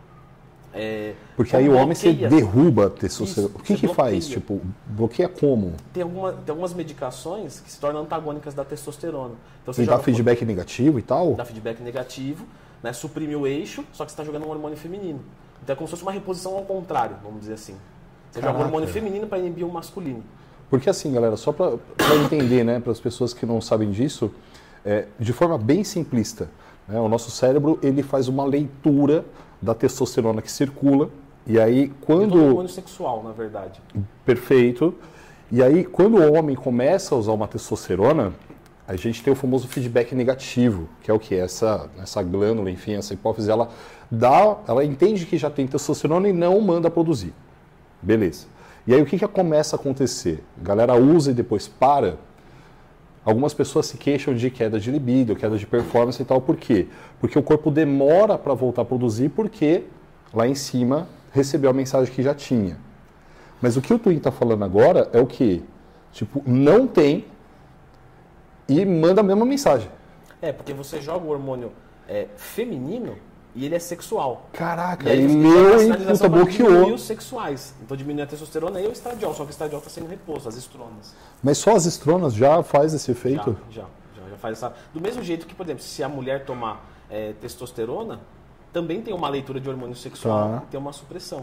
É, Porque aí o homem você derruba a testosterona. Isso, o que que faz? Tipo, bloqueia como? Tem, alguma, tem algumas medicações que se tornam antagônicas da testosterona. Então você Você dá joga feedback negativo e tal? dá feedback negativo, né, suprime o eixo, só que você está jogando um hormônio feminino. Então é como se fosse uma reposição ao contrário, vamos dizer assim. Você joga Caraca. um hormônio feminino para inibir o masculino. Porque assim, galera, só para entender, né, para as pessoas que não sabem disso, é, de forma bem simplista, né, o nosso cérebro ele faz uma leitura da testosterona que circula e aí É quando hormônio sexual, na verdade. perfeito e aí quando o homem começa a usar uma testosterona a gente tem o famoso feedback negativo, que é o que essa essa glândula, enfim, essa hipófise, ela dá, ela entende que já tem testosterona e não manda produzir. Beleza. E aí o que, que começa a acontecer? A galera usa e depois para. Algumas pessoas se queixam de queda de libido, queda de performance e tal. Por quê? Porque o corpo demora para voltar a produzir porque lá em cima recebeu a mensagem que já tinha. Mas o que o Twin está falando agora é o que? Tipo, não tem e manda a mesma mensagem. É, porque você joga o hormônio é, feminino e ele é sexual. Caraca, E aí ele a leu e puta, bloqueou. os sexuais. Então diminui a testosterona e o estradiol, só que o estradiol está sendo reposto, as estronas. Mas só as estronas já faz esse Já, efeito? já, já, já faz essa. Do mesmo jeito que, por exemplo, se a mulher tomar é, testosterona, também tem uma leitura de hormônio sexual Tá. e tem uma supressão.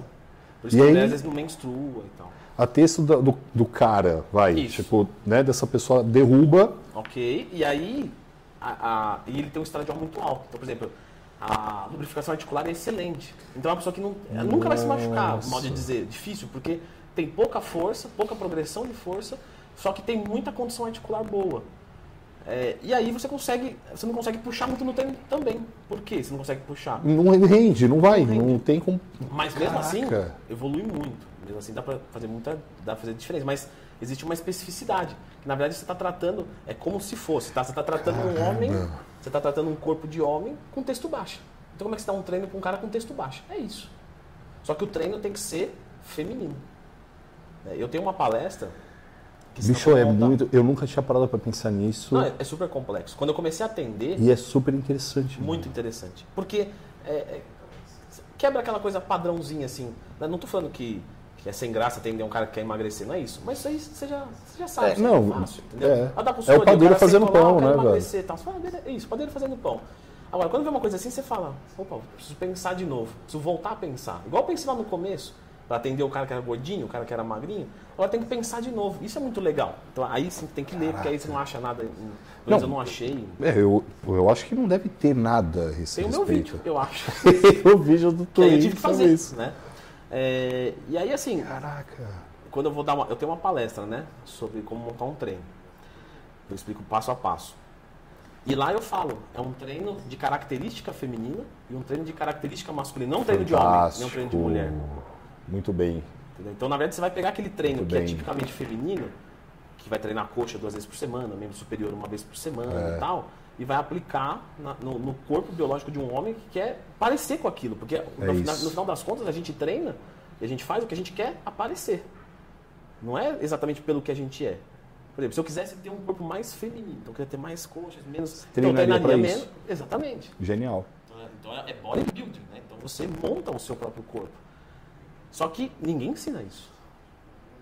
Por isso E que a aí- mulher às vezes não menstrua e tal. A texto da- do, do cara, vai, Isso. tipo, né, dessa pessoa derruba. Ok? E aí, a, a- e ele tem um estradiol muito alto. Então, por exemplo, a lubrificação articular é excelente. Então, é uma pessoa que não, nunca vai se machucar, mal de dizer. Difícil, porque tem pouca força, pouca progressão de força, só que tem muita condição articular boa. É, e aí você consegue, você não consegue puxar muito no treino também. Por quê? Você não consegue puxar. Não rende, não vai, Não não, tem como. Mas mesmo assim, Caraca. evolui muito. Mesmo assim, dá pra fazer muita, dá pra fazer diferença. Mas existe uma especificidade. Que, na verdade, você está tratando, é como se fosse, tá? Você está tratando um homem, você está tratando um corpo de homem com texto baixo. Então, como é que você dá um treino com um cara com texto baixo? É isso. Só que o treino tem que ser feminino. É, Eu tenho uma palestra. Que Bicho, é monta- muito. Eu nunca tinha parado pra pensar nisso. Não, é, é super complexo. Quando eu comecei a atender, E é super interessante. né? muito interessante. Porque é, é, quebra aquela coisa padrãozinha assim. Né? Não tô falando que, que é sem graça atender um cara que quer emagrecer, não é isso. Mas isso aí você já, você já sabe, É, isso não, fácil, entendeu? é. Ah, dá É o padeiro fazendo lá, pão, eu quero né, velho? emagrecer e fala, é isso, padeiro fazendo pão. Agora, quando vê uma coisa assim, você fala, opa, preciso pensar de novo, preciso voltar a pensar. Igual eu pensei lá no começo, para atender o cara que era gordinho, o cara que era magrinho, agora tem que pensar de novo. Isso é muito legal. Então aí sim tem que ler, porque aí você não acha nada. Menos eu não achei. É, eu, eu acho que não deve ter nada a esse Tem o meu respeito. vídeo, eu acho. o vídeo do aí eu tive que fazer isso, né? É, e aí assim, Caraca. quando eu vou dar uma. Eu tenho uma palestra, né? Sobre como montar um treino. Eu explico passo a passo. E lá eu falo, é um treino de característica feminina e um treino de característica masculina. Não um treino de homem, nem um treino de mulher. Muito bem. entendeu? Então, na verdade, você vai pegar aquele treino Muito que é bem. tipicamente feminino, que vai treinar coxa duas vezes por semana, membro superior uma vez por semana É. e tal, e vai aplicar na- no, no corpo biológico de um homem que quer parecer com aquilo. Porque no, É fina- isso. no final das contas, a gente treina e a gente faz o que a gente quer aparecer. Não é exatamente pelo que a gente é. Por exemplo, se eu quisesse ter um corpo mais feminino, então eu queria ter mais coxas, menos. Então eu treinaria pra treinaria menos. Exatamente. Genial. Então é bodybuilding, né? Então você monta o seu próprio corpo. Só que ninguém ensina isso.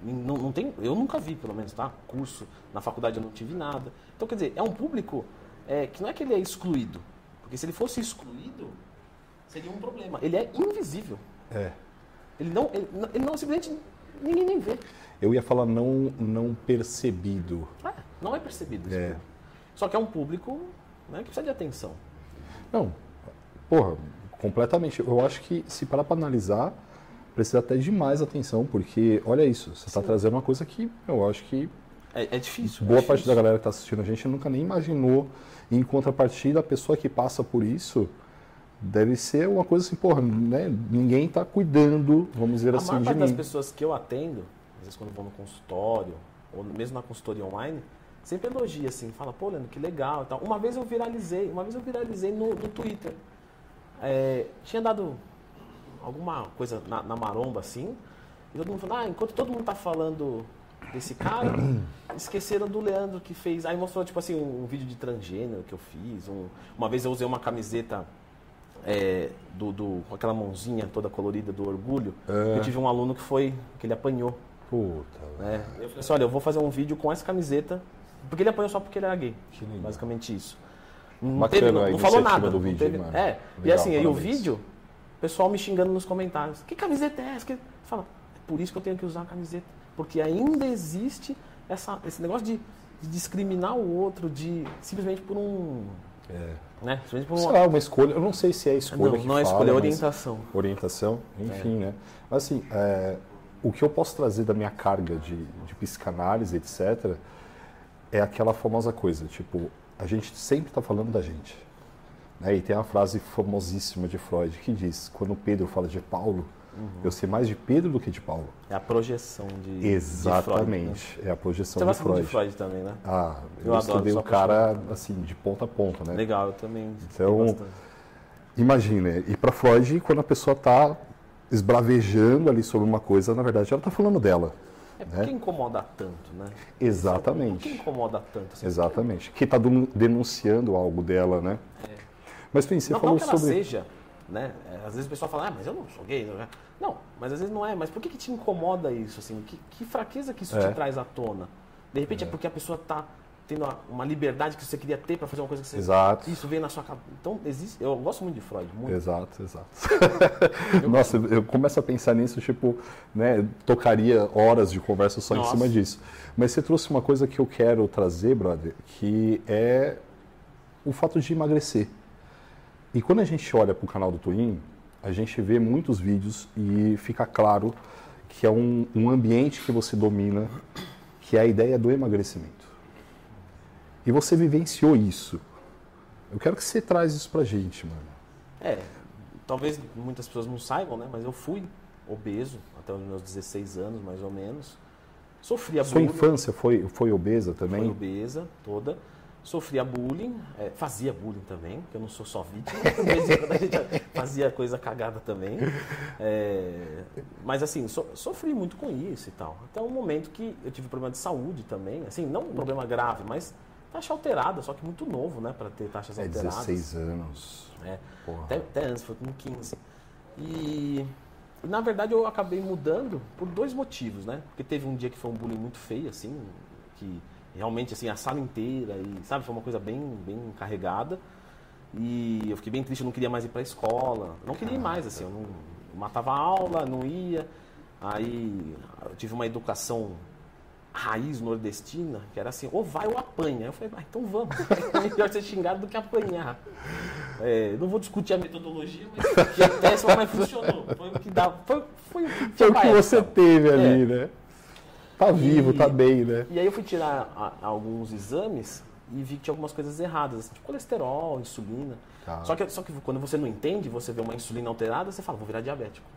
Não, não tem, eu nunca vi, pelo menos, tá? Curso, na faculdade eu não tive nada. Então, quer dizer, é um público é, que não é que ele é excluído. Porque se ele fosse excluído, seria um problema. Ele é invisível. É. Ele não, ele, não- ele não simplesmente ninguém nem vê. Eu ia falar não, não percebido. Ah, não é percebido É. Só que é um público né, que precisa de atenção. Não, porra, completamente. Eu acho que se parar para analisar, precisa até de mais atenção, porque olha isso, você está trazendo uma coisa que eu acho que É, é difícil. boa é parte da difícil. galera que está assistindo a gente nunca nem imaginou. Em contrapartida, a pessoa que passa por isso deve ser uma coisa assim, porra, né? Ninguém está cuidando, vamos dizer A assim, maior de parte das mim. pessoas que eu atendo, às vezes quando vou no consultório, ou mesmo na consultoria online, sempre elogia assim, fala, pô, Leandro, que legal e tal. Uma vez eu viralizei, uma vez eu viralizei no, no Twitter. É, tinha dado alguma coisa na, na maromba assim, e todo mundo falou, ah, enquanto todo mundo tá falando desse cara, esqueceram do Leandro que fez. Aí mostrou, tipo assim, um, um vídeo de transgênero que eu fiz. um- uma vez eu usei uma camiseta é, do, do- com aquela mãozinha toda colorida do orgulho. É. Eu tive um aluno que foi, que ele apanhou. Puta, Né? Eu falei assim, olha, eu vou fazer um vídeo com essa camiseta, porque ele apanhou só porque ele era gay. Basicamente isso. Não, Bacana teve, não, não falou nada. do vídeo, teve- mano. É, e Legal, assim, aí o vídeo, o pessoal me xingando nos comentários. Que camiseta é essa? Que... Fala, é por isso que eu tenho que usar a camiseta. Porque ainda existe essa, esse negócio de, de discriminar o outro, de simplesmente por um. é. Né? Por Sei uma. lá, uma escolha, eu não sei se é escolha Não, não é fala, escolha, é orientação. orientação, enfim, né? Mas assim, é, o que eu posso trazer da minha carga de, de psicanálise, etc., é aquela famosa coisa, tipo, a gente sempre está falando da gente. Né? E tem a frase famosíssima de Freud que diz, quando Pedro fala de Paulo, Uhum. eu sei mais de Pedro do que de Paulo. É a projeção de. Exatamente, De Freud, né? é a projeção Você de Freud. de Freud também, né? Ah, eu, Eu estudei o cara, assim, de ponta a ponta, né? Legal, eu também. Então. Imagina, e para Freud, quando a pessoa está esbravejando ali sobre uma coisa, na verdade ela está falando dela. É né? porque incomoda tanto, né? Por que Exatamente. incomoda tanto? Assim? Exatamente. Que está denunciando algo dela, né? Mas, Fim, você não, falou não que ela sobre. seja, né? É, Às vezes o pessoal fala, ah, mas eu não sou gay. Não, é?" não mas às vezes não é. Mas por que, que te incomoda isso? Assim? Que, que fraqueza que isso É. te traz à tona? De repente é, porque a pessoa está tendo uma, uma liberdade que você queria ter para fazer uma coisa que você... Exato. Isso veio na sua cabeça. Então, existe... Eu gosto muito de Freud, muito. Exato, exato. Nossa, eu começo a pensar nisso, tipo, né, tocaria horas de conversa só Nossa. em cima disso. Mas você trouxe uma coisa que eu quero trazer, brother, que é o fato de emagrecer. E quando a gente olha para o canal do Twin, a gente vê muitos vídeos e fica claro que é um, um ambiente que você domina, que é a ideia do emagrecimento. E você vivenciou isso. Eu quero que você traz isso pra gente, mano. É, talvez muitas pessoas não saibam, né? Mas eu fui obeso até os meus 16 anos, mais ou menos. Sofria Sua bullying. infância foi, foi obesa também? Foi obesa toda. Sofria bullying, é, fazia bullying também, porque eu não sou só vítima. A gente fazia coisa cagada também. É, mas assim, so- sofri muito com isso e tal. Até um momento que eu tive problema de saúde também. Assim, não um problema grave, mas taxa alterada, só que muito novo, né, para ter taxas É alteradas. 16 anos. É, até, até antes, foi com 15. E na verdade eu acabei mudando por dois motivos, né? Porque teve um dia que foi um bullying muito feio, assim, que realmente assim a sala inteira e sabe foi uma coisa bem bem carregada e eu fiquei bem triste, eu não queria mais ir para a escola, não queria ir mais assim, eu não eu matava a aula, não ia, aí eu tive uma educação raiz nordestina, que era assim, ou vai ou apanha. Eu falei, ah, então vamos. É melhor ser xingado do que apanhar. É, não vou discutir a metodologia, mas que é péssima, mas funcionou. Foi o que dá. Foi, foi o que, foi o que você teve ali, é. né? Tá vivo, e, tá bem, né? E aí eu fui tirar a, alguns exames e vi que tinha algumas coisas erradas, assim, tipo colesterol, insulina. Tá. Só, que, só que quando você não entende, você vê uma insulina alterada, você fala, vou virar diabético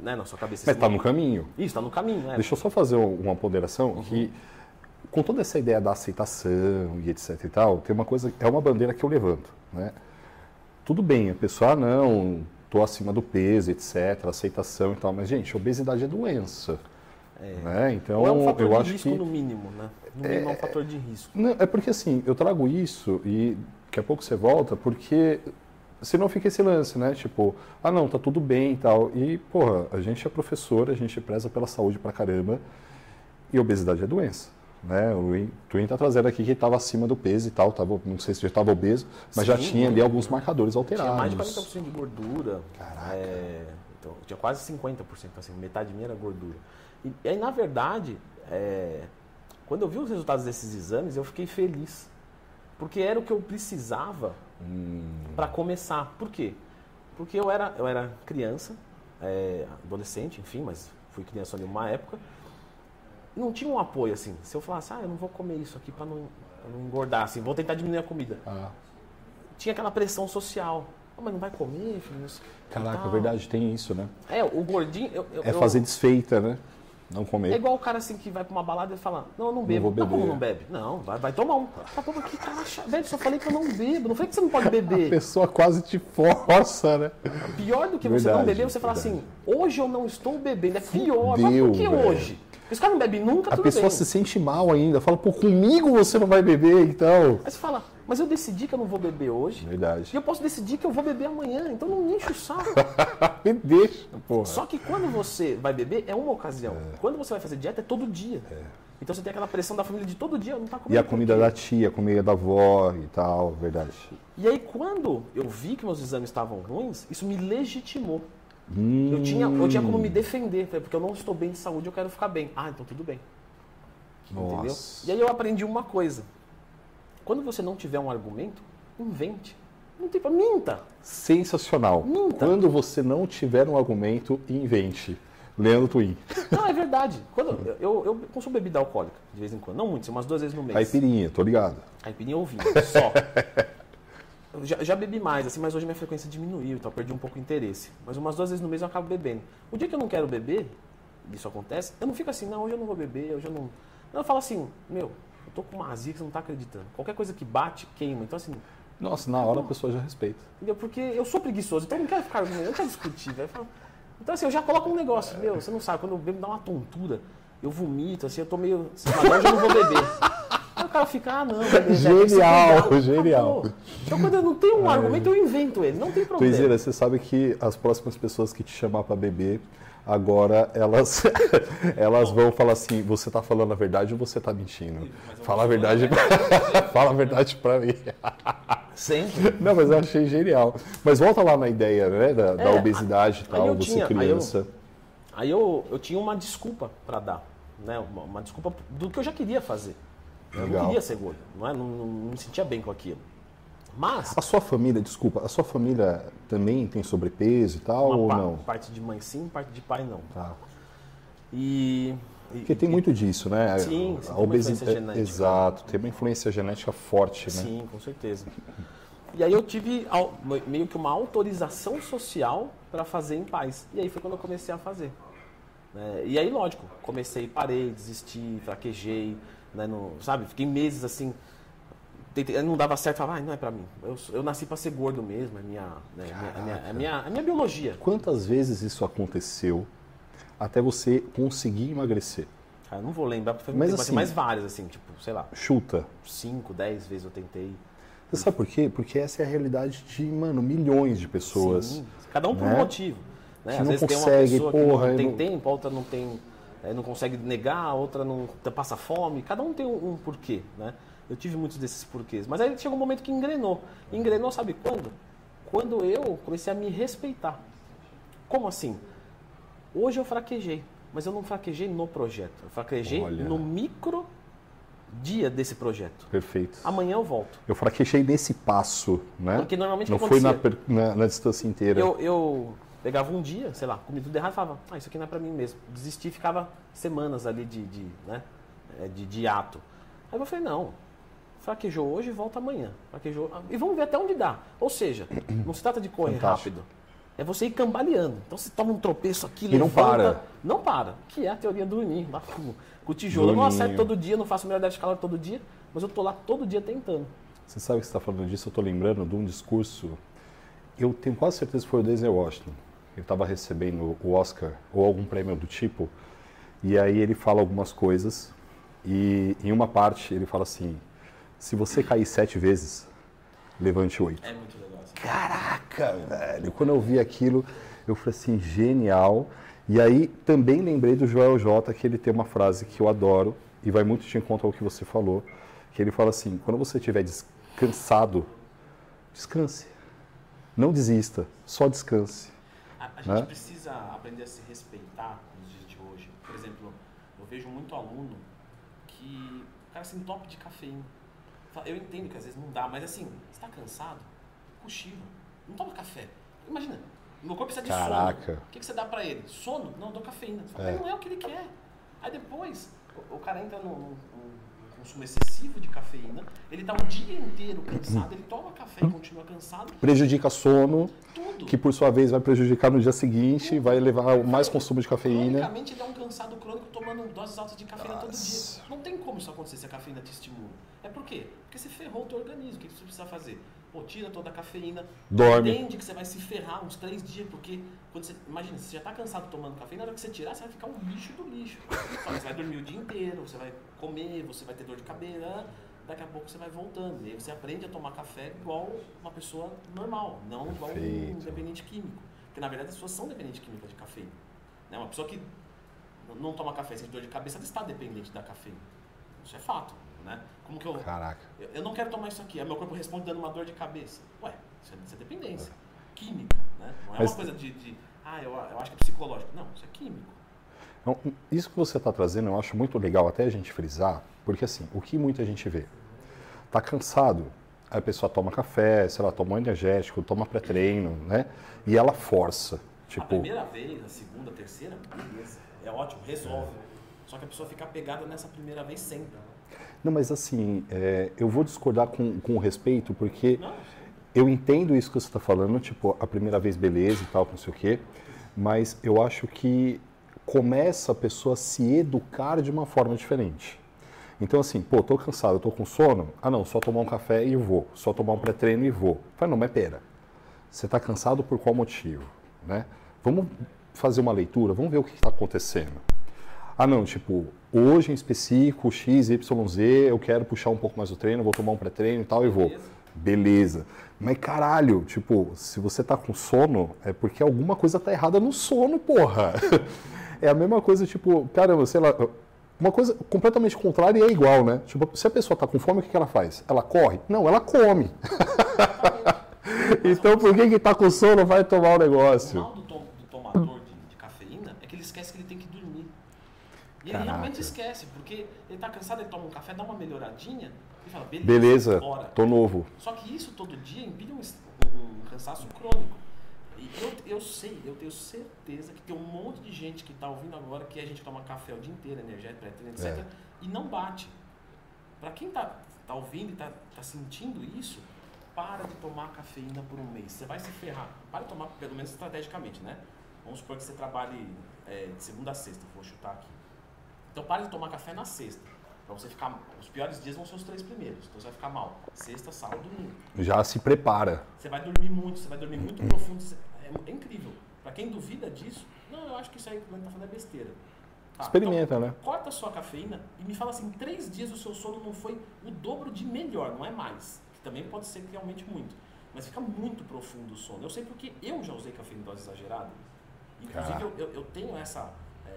né, na sua cabeça. Mas está no caminho. Isso, está no caminho. Né? Deixa eu só fazer uma ponderação uhum. que com toda essa ideia da aceitação e etc e tal, tem uma coisa, é uma bandeira que eu levanto, né? Tudo bem, a pessoa, ah, não, estou acima do peso, etc, aceitação e tal, mas gente, obesidade é doença. É. Né? Então, Ou é um fator eu de acho risco que no mínimo, né? No mínimo é, é um fator de risco. Não, é porque assim, eu trago isso e daqui a pouco você volta, porque senão fica esse lance, né? Tipo, ah não, tá tudo bem e tal. E, porra, a gente é professor, a gente preza pela saúde pra caramba. E obesidade é doença. Né? O Twin tá trazendo aqui que estava acima do peso e tal, tava, não sei se já estava obeso, mas Sim, já tinha ali alguns marcadores alterados. Tinha mais de 40% de gordura. Caraca. É, então, tinha quase 50%, assim, metade minha era gordura. E, e aí, na verdade, é, quando eu vi os resultados desses exames, eu fiquei feliz. Porque era o que eu precisava hum. para começar. Por quê? Porque eu era, eu era criança, é, adolescente, enfim, mas fui criança em uma época. Não tinha um apoio assim. Se eu falasse, ah, eu não vou comer isso aqui para não, não, engordar, assim, vou tentar diminuir a comida. Ah. Tinha aquela pressão social. Ah, mas não vai comer, filho? Caraca, é verdade, tem isso, né? É, o gordinho. Eu, eu, é fazer desfeita, né? Não comer. É igual o cara assim que vai pra uma balada e fala, não, eu não bebo. Não vou beber. Tá como não bebe? Não, vai, vai tomar um. Tá bom, que cara Velho, só falei que eu não bebo. Não falei que você não pode beber. A pessoa quase te força, né? Pior do que verdade, você não beber, você falar assim, hoje eu não estou bebendo. É pior. Mas por que velho. hoje? Esse cara não bebe nunca, A pessoa bem. se sente mal ainda. Fala, pô, comigo você não vai beber, então. Aí você fala, mas eu decidi que eu não vou beber hoje. Verdade. E eu posso decidir que eu vou beber amanhã, então não me enche o saco. me deixa, porra. Só que quando você vai beber, é uma ocasião. É. Quando você vai fazer dieta, é todo dia. É. Então você tem aquela pressão da família de todo dia, não tá comendo. E a comida da tia, a comida da avó e tal, verdade. E aí quando eu vi que meus exames estavam ruins, isso me legitimou. Hum. Eu, tinha, eu tinha como me defender, porque eu não estou bem de saúde, eu quero ficar bem. Ah, então tudo bem. Nossa. Entendeu? E aí eu aprendi uma coisa. Quando você não tiver um argumento, invente. Não tem pra... Minta. Sensacional. Minta. Quando você não tiver um argumento, invente. Leandro Twin. Não, é verdade. Quando eu, eu consumo bebida alcoólica, de vez em quando. Não muito, umas duas vezes no mês. Caipirinha, tô ligado. Caipirinha ou vinho, só. Já, já, bebi mais, assim, mas hoje minha frequência diminuiu, então perdi um pouco o interesse. Mas umas duas vezes no mês eu acabo bebendo. O dia que eu não quero beber, isso acontece, eu não fico assim, não, hoje eu não vou beber, hoje eu não. Não, eu falo assim, meu, eu tô com uma azia que você não tá acreditando. Qualquer coisa que bate, queima. Então, assim. Nossa, na hora não, a pessoa já respeita. Entendeu? Porque eu sou preguiçoso, então eu não quero ficar. Eu não quero discutir, velho. Então, assim, eu já coloco um negócio. Meu, você não sabe, quando eu bebo dá uma tontura. Eu vomito, assim, eu tô meio. Mas hoje eu não vou beber. Aí o cara fica, ah, não, beber, Genial, genial. Então, quando eu não tenho um argumento, eu invento ele, não tem problema. Tuizeira, você sabe que as próximas pessoas que te chamar para beber Agora elas, elas vão falar assim: você está falando a verdade ou você está mentindo? Fala a verdade, fala a verdade para mim. Sempre. Não, mas eu achei genial. Mas volta lá na ideia né, da, é, da obesidade e tal, você tinha, criança. Aí eu, aí eu, eu tinha uma desculpa para dar, né? Uma, uma, desculpa do que eu já queria fazer. Eu Legal. não queria ser gordo, não, é? não, não, não me sentia bem com aquilo. Mas. A sua família, desculpa, a sua família também tem sobrepeso e tal, ou não? Parte de mãe sim, parte de pai não. Tá. E. Porque tem muito disso, né? Sim, a obesidade. Genética. Exato, tem uma influência genética forte, né? Sim, com certeza. E aí eu tive meio que uma autorização social para fazer em paz. E aí foi quando eu comecei a fazer. Né? E aí, lógico, comecei, parei, desisti, fraquejei, né? no, sabe? Fiquei meses assim tentei, não dava certo, falava, ah, não é para mim. Eu, eu nasci para ser gordo mesmo, é minha, né, é minha, é minha, é minha biologia. Quantas vezes isso aconteceu até você conseguir emagrecer? Eu não vou lembrar, porque foi mas, tempo, assim, mas várias, assim, tipo, sei lá. Chuta. Cinco, dez vezes eu tentei. Você sabe por quê? Porque essa é a realidade de, mano, milhões de pessoas. Sim, cada um por né? um motivo. Né? Que Às não vezes tem uma consegue, pessoa porra, que não tem não- tempo, a outra não tem, não consegue negar, a outra não passa fome. Cada um tem um, um porquê, né? Eu tive muitos desses porquês. Mas aí chegou um momento que engrenou. Engrenou, sabe quando? Quando eu comecei a me respeitar. Como assim? Hoje eu fraquejei, mas eu não fraquejei no projeto. Eu fraquejei Olha. no micro dia desse projeto. Perfeito. Amanhã eu volto. Eu fraquejei nesse passo, né? Porque normalmente não foi na, na, na distância inteira. Eu, eu pegava um dia, sei lá, comi tudo errado e falava, ah, isso aqui não é pra mim mesmo. Desisti e ficava semanas ali de, de, né, é, de, de ato. Aí eu falei, não, fraquejou hoje, volta amanhã. Fraquejou, e vamos ver até onde dá. Ou seja, não se trata de correr Fantástico. rápido. É você ir cambaleando. Então você toma um tropeço aqui, E não para. Não para. Que é a teoria do Uninho, lá com, com o tijolo. Eu não acerto todo dia, não faço melhor de calor todo dia, mas eu tô lá todo dia tentando. Você sabe que você está falando disso, eu estou lembrando de um discurso, eu tenho quase certeza que foi o Denzel Washington. Ele estava recebendo o Oscar ou algum prêmio do tipo, e aí ele fala algumas coisas, e em uma parte ele fala assim, se você cair sete vezes, levante oito. É muito legal. Assim. Caraca, velho. Quando eu vi aquilo, eu falei assim, genial. E aí também lembrei do Joel J, que ele tem uma frase que eu adoro e vai muito de encontro ao que você falou, que ele fala assim, quando você estiver descansado, descanse. Não desista, só descanse. A, a gente Né? precisa aprender a se respeitar nos dias de hoje. Por exemplo, eu vejo muito aluno que o cara se entope de cafeína. Eu entendo que às vezes não dá, mas assim, você está cansado? Cochila. Não toma café. Imagina, meu corpo precisa de Caraca. sono. O que, que você dá pra ele? Sono? Não, eu dou cafeína. Fala, É. Não é o que ele quer. Aí depois, o, o cara entra num- num consumo excessivo de cafeína, ele tá o dia inteiro cansado, ele toma café e continua cansado, Prejudica sono, tudo. que por sua vez vai prejudicar no dia seguinte, vai levar mais consumo de cafeína. Cronicamente ele é um cansado crônico tomando doses altas de cafeína todo Nossa. dia. Não tem como isso acontecer se a cafeína te estimula. É por quê? Porque você ferrou o teu organismo. O que você precisa fazer? Pô, tira toda a cafeína. Dorme. Entende que você vai se ferrar uns três dias, porque quando você. Imagina, você já tá cansado tomando cafeína, na hora que você tirar, você vai ficar um lixo do lixo. Só você vai dormir o dia inteiro, você vai comer, você vai ter dor de cabeça. Daqui a pouco você vai voltando. E aí você aprende a tomar café igual uma pessoa normal, não igual um Perfeito. dependente químico. Porque na verdade as pessoas são dependentes químicas de cafeína. Né? Uma pessoa que não toma café sem dor de cabeça, ela está dependente da cafeína. Isso é fato. Né? Como que eu, Caraca. eu, eu não quero tomar isso aqui, aí meu corpo responde dando uma dor de cabeça. Ué, isso é, isso é dependência. Química, né? Não é Mas- uma coisa de, de, ah, eu, eu acho que é psicológico. Não, isso é químico. Então, isso que você está trazendo eu acho muito legal até a gente frisar, porque assim, o que muita gente vê? Tá cansado, a pessoa toma café, sei lá, toma um energético, toma pré-treino, né? E ela força. A Tipo, primeira vez, a segunda, a terceira, beleza. É ótimo, resolve. Só que a pessoa fica pegada nessa primeira vez sempre. Não, mas assim, é, eu vou discordar com, com respeito, porque eu entendo isso que você está falando, tipo, a primeira vez beleza e tal, não sei o quê, mas eu acho que começa a pessoa a se educar de uma forma diferente. Então, assim, pô, tô cansado, tô com sono. Ah, não, só tomar um café e vou. Só tomar um pré-treino e vou. Fala, não, mas pera. Você tá cansado por qual motivo? Né? Vamos fazer uma leitura, vamos ver o que está acontecendo. Ah, não, tipo, hoje em específico, X, Y, Z, eu quero puxar um pouco mais o treino, vou tomar um pré-treino e tal e vou. Beleza. Mas caralho, tipo, se você tá com sono, é porque alguma coisa tá errada no sono, porra. É a mesma coisa, tipo, caramba, sei lá, uma coisa completamente contrária e é igual, né? Tipo, se a pessoa tá com fome, o que, que ela faz? Ela corre? Não, ela come. então por que que tá com sono vai tomar o O negócio? mal do, tom- do tomador de, de cafeína é que ele esquece que ele tem que dormir. E ele Caraca. realmente esquece, porque ele tá cansado, ele toma um café, dá uma melhoradinha e fala, beleza, Beleza, bora. tô novo. Só que isso todo dia impede um, es- um- um cansaço crônico. E eu, eu sei, eu tenho certeza que tem um monte de gente que está ouvindo agora que a gente toma café o dia inteiro, energético, pré-treino, etc. É. E não bate. Para quem está tá ouvindo e está tá sentindo isso, para de tomar cafeína por um mês. Você vai se ferrar. Para de tomar, pelo menos estrategicamente, né? Vamos supor que você trabalhe é, de segunda a sexta, vou chutar aqui. Então pare de tomar café na sexta. Pra você ficar. Os piores dias vão ser os três primeiros. Então você vai ficar mal. Sexta, sábado, domingo. Já se prepara. Você vai dormir muito, você vai dormir muito profundo. É, é incrível. Pra quem duvida disso, não, eu acho que isso aí que o tá falando é besteira. Tá, Experimenta, então, né? Corta a sua cafeína e me fala assim, em três dias o seu sono não foi o dobro de melhor, não é mais. Que também pode ser que aumente muito. Mas fica muito profundo o sono. Eu sei porque eu já usei cafeína em dose exagerada. Inclusive, eu, eu, eu, tenho essa. É,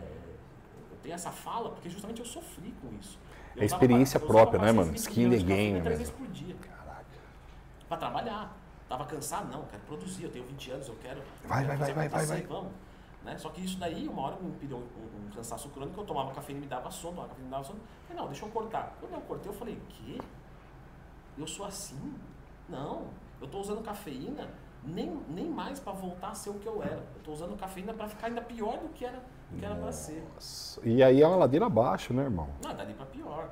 tenho essa fala porque justamente eu sofri com isso. Eu é experiência própria, né, mano? Skin the game. Três vezes por dia. Caraca. Pra trabalhar. Tava cansado? Não, quero produzir. Eu tenho 20 anos, eu quero. Vai, vai, vai, vai, vai, vai. Vamos. Né? Só que isso daí, uma hora me impediu um, um, um cansaço crônico, eu tomava café e me dava sono, tomava cafeína me dava sono. Eu falei, não, deixa eu cortar. Quando eu cortei, eu falei, que? Eu sou assim? Não, eu estou usando cafeína nem, nem mais para voltar a ser o que eu era. Eu estou usando cafeína para ficar ainda pior do que era que era para ser. E aí é uma ladeira abaixo, né, irmão? Não, dali para pior.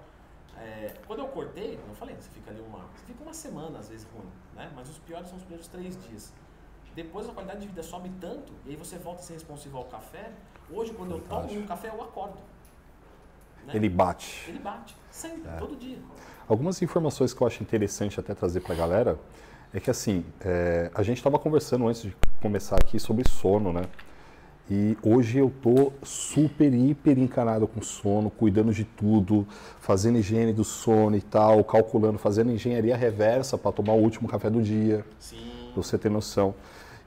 É, quando eu cortei, eu falei, você fica ali uma, você fica uma semana às vezes ruim, né? Mas os piores são os primeiros três dias. Depois a qualidade de vida sobe tanto e aí você volta a ser responsivo ao café. Hoje, quando Fantástico. eu tomo um café, eu acordo. Né? Ele bate. Ele bate, sempre, é. todo dia. Algumas informações que eu acho interessante até trazer para a galera é que assim, é, a gente estava conversando antes de começar aqui sobre sono, né? E hoje eu tô super, hiper encanado com sono, cuidando de tudo, fazendo higiene do sono e tal, calculando, fazendo engenharia reversa para tomar o último café do dia. Sim. Pra você ter noção.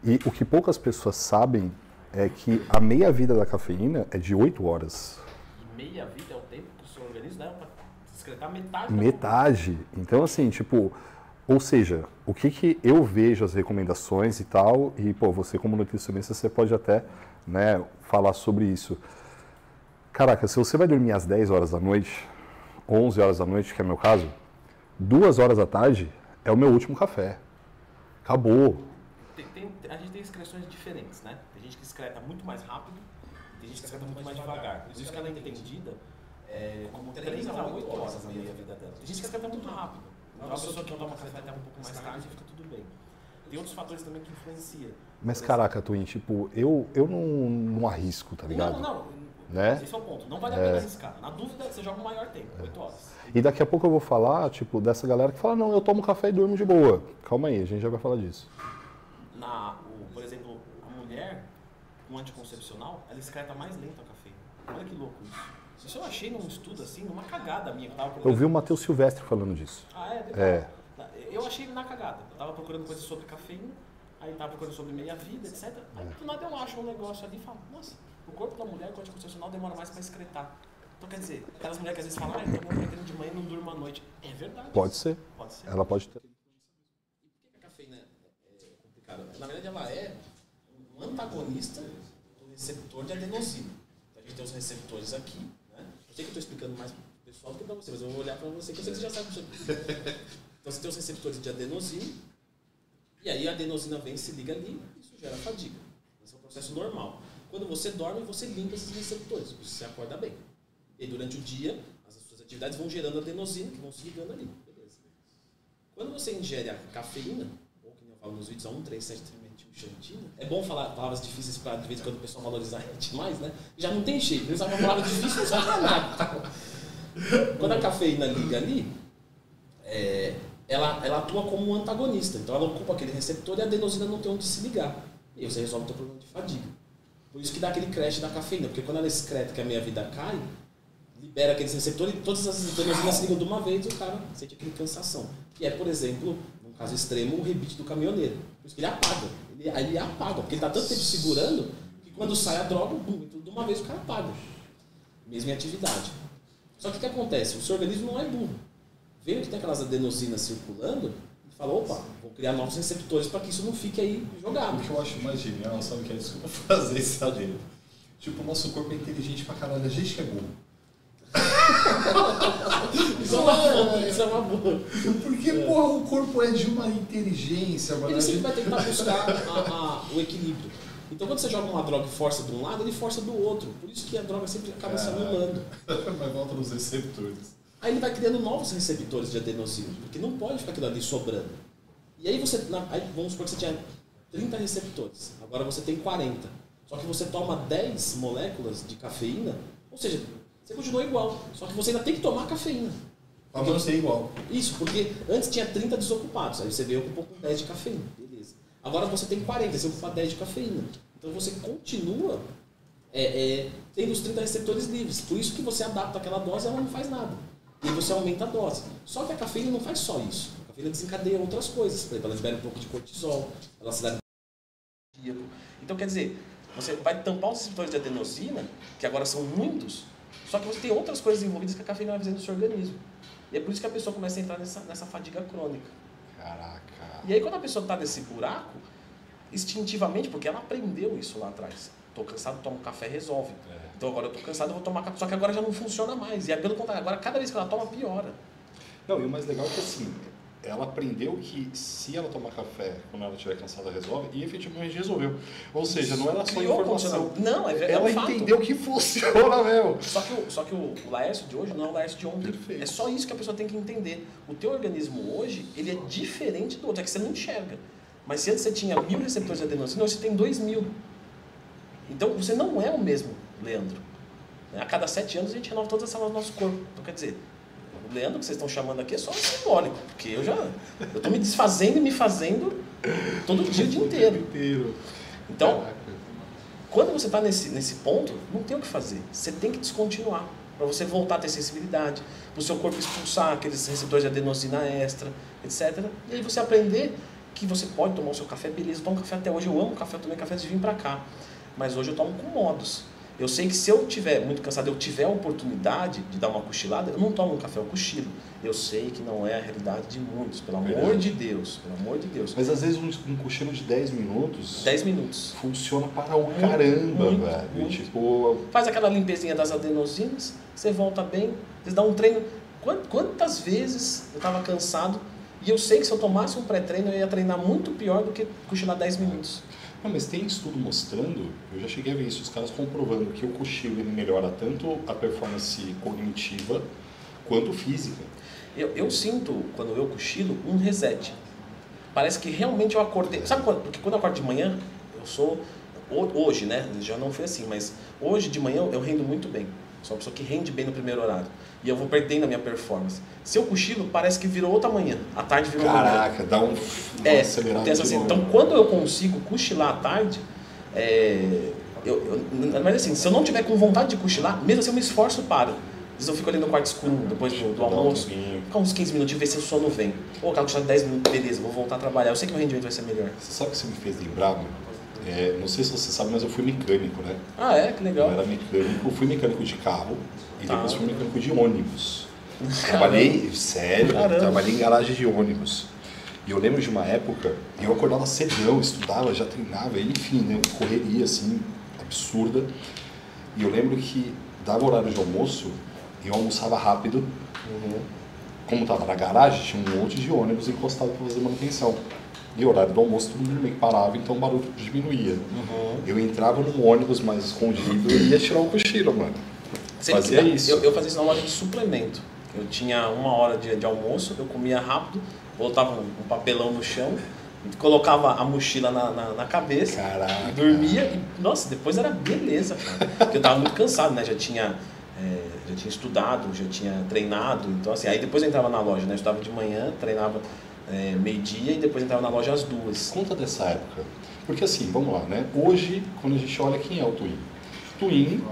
E o que poucas pessoas sabem é que a meia-vida da cafeína é de 8 horas. E meia vida é o tempo que o seu organismo leva para excretar metade. Metade. Então, assim, tipo, ou seja, o que, que eu vejo as recomendações e tal, e pô, você como nutricionista, você pode até né, falar sobre isso. Caraca, se você vai dormir às 10 horas da noite, 11 horas da noite, que é meu caso, duas horas da tarde é o meu último café. Acabou. Tem, tem, a gente tem excreções diferentes, né? Tem gente que excreta muito mais rápido, tem gente que excreta muito mais devagar. Por isso que ela é entendida é, como 3 a 8 horas na meia vida dela. Tem gente que excreta muito rápido. Então, a pessoa que toma café até um pouco mais tarde fica tudo bem. Tem outros fatores também que influenciam. Mas caraca, Twin, tipo, eu, eu não, não arrisco, tá ligado? Não, não, Né? Esse é o ponto. Não vale a pena é. arriscar. Na dúvida, você joga o maior tempo, é. 8 horas. E daqui a pouco eu vou falar, tipo, dessa galera que fala, não, eu tomo café e durmo de boa. Calma aí, a gente já vai falar disso. Na, o, por exemplo, a mulher com anticoncepcional, ela excreta mais lento a cafeína. Olha que louco isso. Isso eu achei num estudo assim, numa cagada minha tava Eu vi o Matheus Silvestre falando disso. Ah, é? É. Eu achei na cagada. Eu tava procurando coisas sobre cafeína, aí tava procurando sobre meia-vida, etc. Aí do nada eu acho um negócio ali e falo, nossa, o corpo da mulher com anticoncepcional demora mais para excretar. Então quer dizer, aquelas mulheres que às vezes falam, ah, eu tomo de manhã e não durmo à noite. É verdade. Pode ser. Pode ser. Ela pode ter. E por que a cafeína é complicada? Na verdade ela é um antagonista do receptor de adenosina. Então, a gente tem os receptores aqui, eu sei que eu estou explicando mais para o pessoal do que para você, mas eu vou olhar para você que eu sei que você já sabe disso. então você tem os receptores de adenosina, e aí a adenosina vem, se liga ali, e isso gera fadiga. Esse é um processo normal. Quando você dorme, você limpa esses receptores, por isso você acorda bem. E durante o dia, as suas atividades vão gerando adenosina, que vão se ligando ali. Beleza. Quando você ingere a cafeína, ou que eu falo nos vídeos, a 1, 3, 7, 3, Chantina. É bom falar palavras difíceis para de vez em quando o pessoal valorizar a gente mais, né? Já não tem jeito, eles uma palavra difícil não sabe nada. Quando a cafeína liga ali, é, ela, ela atua como um antagonista. Então ela ocupa aquele receptor e a adenosina não tem onde se ligar. E você resolve o teu problema de fadiga. Por isso que dá aquele crash da cafeína, porque quando ela excreta que a minha vida cai, libera aqueles receptores e todas as adenosinas se ligam de uma vez e o cara sente aquele cansação. Que é, por exemplo, no caso extremo, o rebite do caminhoneiro. Por isso que ele apaga. Ele, ele apaga, porque ele está tanto tempo segurando que quando sai a droga, bum, de uma vez o cara apaga. Mesmo em atividade. Só que o que acontece? O seu organismo não é burro. Vendo que tem aquelas adenosinas circulando, ele fala, opa, vou criar novos receptores para que isso não fique aí jogado. O que eu acho mais genial, sabe o que é? Desculpa fazer esse adendo. Tipo, o nosso corpo é inteligente pra caralho, a gente que é burro. isso, é uma boa, isso é uma boa. Porque, porra, o corpo é de uma inteligência, mano. Ele sempre vai tentar buscar a, a, o equilíbrio. Então, quando você joga uma droga e força de um lado, ele força do outro. Por isso que a droga sempre acaba se anulando. Mas volta nos receptores. Aí ele vai criando novos receptores de adenosina, porque não pode ficar aquilo ali sobrando. E aí você, aí vamos supor que você tinha 30 receptores, agora você tem 40. Só que você toma 10 moléculas de cafeína, ou seja, você continua igual. Só que você ainda tem que tomar cafeína. Pra você igual. Isso, porque antes tinha 30 desocupados. Aí você veio com um pouco 10 de cafeína. Beleza. Agora você tem 40, você ocupa 10 de cafeína. Então você continua é, é, tendo os 30 receptores livres. Por isso que você adapta aquela dose e ela não faz nada. E você aumenta a dose. Só que a cafeína não faz só isso. A cafeína desencadeia outras coisas. Por exemplo, ela libera um pouco de cortisol, ela se dá Então quer dizer, Você vai tampar os receptores de adenosina, que agora são muitos, só que você tem outras coisas envolvidas que a cafeína vai fazer no seu organismo. E é por isso que a pessoa começa a entrar nessa, nessa fadiga crônica. Caraca. E aí quando a pessoa está nesse buraco, instintivamente, porque ela aprendeu isso lá atrás. Tô cansado, tomo café, resolve. É. Então agora eu tô cansado, eu vou tomar café. Só que agora já não funciona mais. E é pelo contrário, agora cada vez que ela toma, piora. Não, e o mais legal é que assim, ela aprendeu que se ela tomar café quando ela estiver cansada, resolve, e efetivamente resolveu. Ou seja, não era só Criou informação. Não, é, é Ela fato. entendeu que funciona mesmo. Só que, o, só que o, o Laércio de hoje não é o Laércio de ontem. Perfeito. É só isso que a pessoa tem que entender. O teu organismo hoje, ele é diferente do outro, é que você não enxerga. Mas se antes você tinha mil receptores de adenosina, hoje você tem dois mil. Então você não é o mesmo Leandro. Né? A cada sete anos a gente renova todas as células do nosso corpo. Então quer dizer, o Leandro que vocês estão chamando aqui é só simbólico, porque eu já eu estou me desfazendo e me fazendo todo dia, o dia inteiro. inteiro. Então, quando você está nesse, nesse ponto, não tem o que fazer. Você tem que descontinuar para você voltar a ter sensibilidade, para o seu corpo expulsar aqueles receptores de adenosina extra, etc. E aí você aprender que você pode tomar o seu café, beleza, eu tomo café até hoje, eu amo café, eu tomei café antes de vir para cá. Mas hoje eu tomo com modos. Eu sei que se eu tiver muito cansado, eu tiver a oportunidade de dar uma cochilada, eu não tomo um café, eu cochilo. Eu sei que não é a realidade de muitos, pelo amor Verdade. de Deus, pelo amor de Deus. Mas às vezes um, um cochilo de 10 minutos 10 minutos. funciona para o caramba, muito, velho. Muito. Tipo, Faz aquela limpezinha das adenosinas, você volta bem, você dá um treino. Quan- Quantas vezes eu estava cansado e eu sei que se eu tomasse um pré-treino eu ia treinar muito pior do que cochilar 10 minutos. Não, mas tem estudo mostrando, eu já cheguei a ver isso, os caras comprovando que o cochilo ele melhora tanto a performance cognitiva quanto física. Eu, eu sinto, quando eu cochilo, um reset. Parece que realmente eu acordei. Sabe quando? Porque quando eu acordo de manhã, eu sou. ho- Hoje, né? Já não foi assim, mas hoje de manhã eu rendo muito bem. Sou uma pessoa que rende bem no primeiro horário. E eu vou perdendo a minha performance. Se eu cochilo, parece que virou outra manhã. A tarde virou manhã. Caraca, dá um, É, acelerada tem essa de assim, então quando eu consigo cochilar à tarde, é, eu, eu- mas assim, se eu não tiver com vontade de cochilar, mesmo assim eu me esforço para. Às vezes eu fico ali no quarto escuro depois do, do um almoço, ficar uns 15 minutinhos, ver se o sono vem. Ou cochilada de 10 minutos, beleza, vou voltar a trabalhar. Eu sei que o rendimento vai ser melhor. Você sabe o que você me fez lembrar, meu? É, não sei se você sabe, mas eu fui mecânico, né? Ah, é? Que legal. Eu era mecânico, fui mecânico de carro e Tá. depois fui mecânico de ônibus. Trabalhei, sério, Caramba. trabalhei em garagem de ônibus. E eu lembro de uma época, eu acordava cedão, estudava, já treinava, enfim, né, correria assim, absurda. E eu lembro que dava horário de almoço, eu almoçava rápido. Uhum. Como estava na garagem, tinha um monte de ônibus encostado para fazer manutenção. E o horário do almoço todo mundo meio parava, então o barulho diminuía. Uhum. Eu entrava num ônibus mais escondido e ia tirar o cochilo, mano. Sempre Fazia que isso. Eu, eu fazia isso na loja de suplemento. Eu tinha uma hora de, de almoço, eu comia rápido, botava um, um papelão no chão, colocava a mochila na, na, na cabeça, Caraca. dormia e, nossa, depois era beleza, cara. Porque eu tava muito cansado, né? Já tinha, é, já tinha estudado, já tinha treinado. Então, assim, aí depois eu entrava na loja, né? Eu estudava de manhã, treinava é, meio-dia e depois entrava na loja às duas. Conta dessa época. Porque assim, vamos lá, né? Hoje, quando a gente olha quem é o Twin, Twin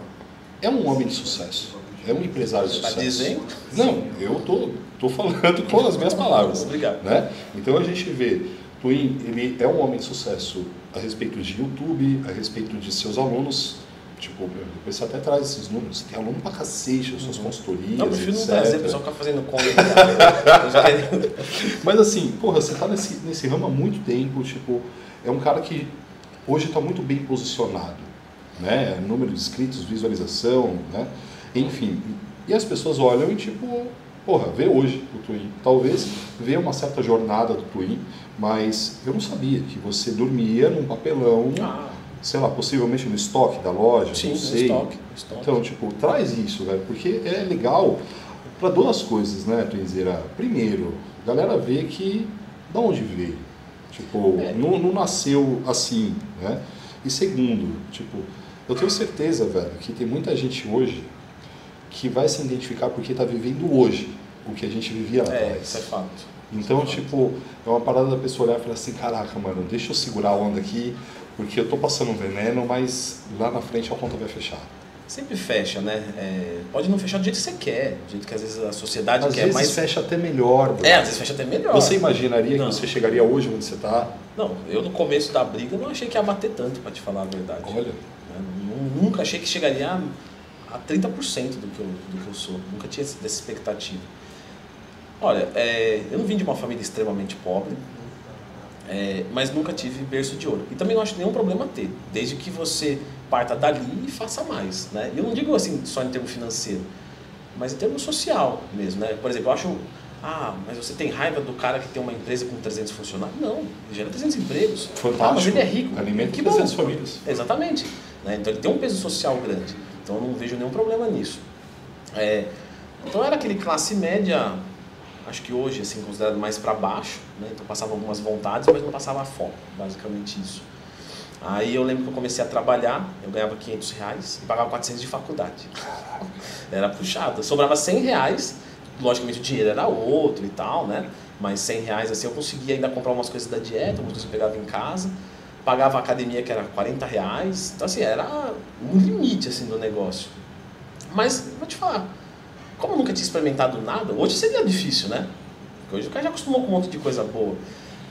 é um homem de sucesso. É um empresário de Tá sucesso. dizendo? Não, eu tô, tô falando com as minhas palavras. Obrigado. Né? Então a gente vê, Twin, ele é um homem de sucesso a respeito de YouTube, a respeito de seus alunos. Tipo, depois você até traz esses números. Tem aluno pra cacete, as suas consultorias, Não, eu prefiro não trazer, o pessoal ficar fazendo conta. Quero- Mas assim, porra, você tá nesse, nesse ramo há muito tempo, tipo, é um cara que hoje está muito bem posicionado, né? Número de inscritos, visualização, né? Enfim, e as pessoas olham e tipo, porra, vê hoje o Twin. Talvez vê uma certa jornada do Twin, mas eu não sabia que você dormia num papelão, Ah, sei lá, possivelmente no estoque da loja, sim, não no sei. estoque. no estoque. Então, tipo, traz isso, velho, porque é legal para duas coisas, né, Twinzeira? Primeiro, a galera vê que da onde veio. Tipo, É. não, não nasceu assim, né? E segundo, tipo, eu tenho certeza, velho, que tem muita gente hoje que vai se identificar porque tá vivendo hoje o que a gente vivia lá É, atrás. isso é fato. Então, tipo, é uma parada da pessoa olhar e falar assim, caraca, mano, deixa eu segurar a onda aqui, porque eu tô passando um veneno, mas lá na frente a conta vai fechar. Sempre fecha, né? É, pode não fechar do jeito que você quer, do jeito que às vezes a sociedade Às quer vezes mais. fecha até melhor. Bruno. É, às vezes fecha até melhor. Você imaginaria Não. que você chegaria hoje onde você está? Não, eu no começo da briga não achei que ia bater tanto, pra te falar a verdade. Olha. Né? Nu- Nunca achei que chegaria a, a 30% do que, eu, do que eu sou. Nunca tinha dessa expectativa. Olha, é, eu não vim de uma família extremamente pobre, é, mas nunca tive berço de ouro. E também não acho nenhum problema ter, desde que você parta dali e faça mais. Né? Eu não digo assim só em termos financeiro, mas em termos social mesmo. Né? Por exemplo, eu acho, ah, mas você tem raiva do cara que tem uma empresa com 300 funcionários? Não, ele gera 300 empregos. Fantástico. Ah, mas ele é rico. Alimenta que bom. 300 famílias. Exatamente. Né? Então ele tem um peso social grande. Então eu não vejo nenhum problema nisso. É, então era aquele classe média, acho que hoje assim considerado mais para baixo. Né? Então passava algumas vontades, mas não passava fome. Basicamente isso. Aí eu lembro que eu comecei a trabalhar, eu ganhava 500 reais e pagava 400 de faculdade. Era puxado. Sobrava 100 reais, logicamente o dinheiro era outro e tal, né? Mas 100 reais assim eu conseguia ainda comprar umas coisas da dieta, umas coisas que eu pegava em casa. Pagava a academia que era 40 reais. Então assim, era um limite assim do negócio. Mas, vou te falar, como eu nunca tinha experimentado nada, hoje seria difícil, né? Porque hoje o cara já acostumou com um monte de coisa boa.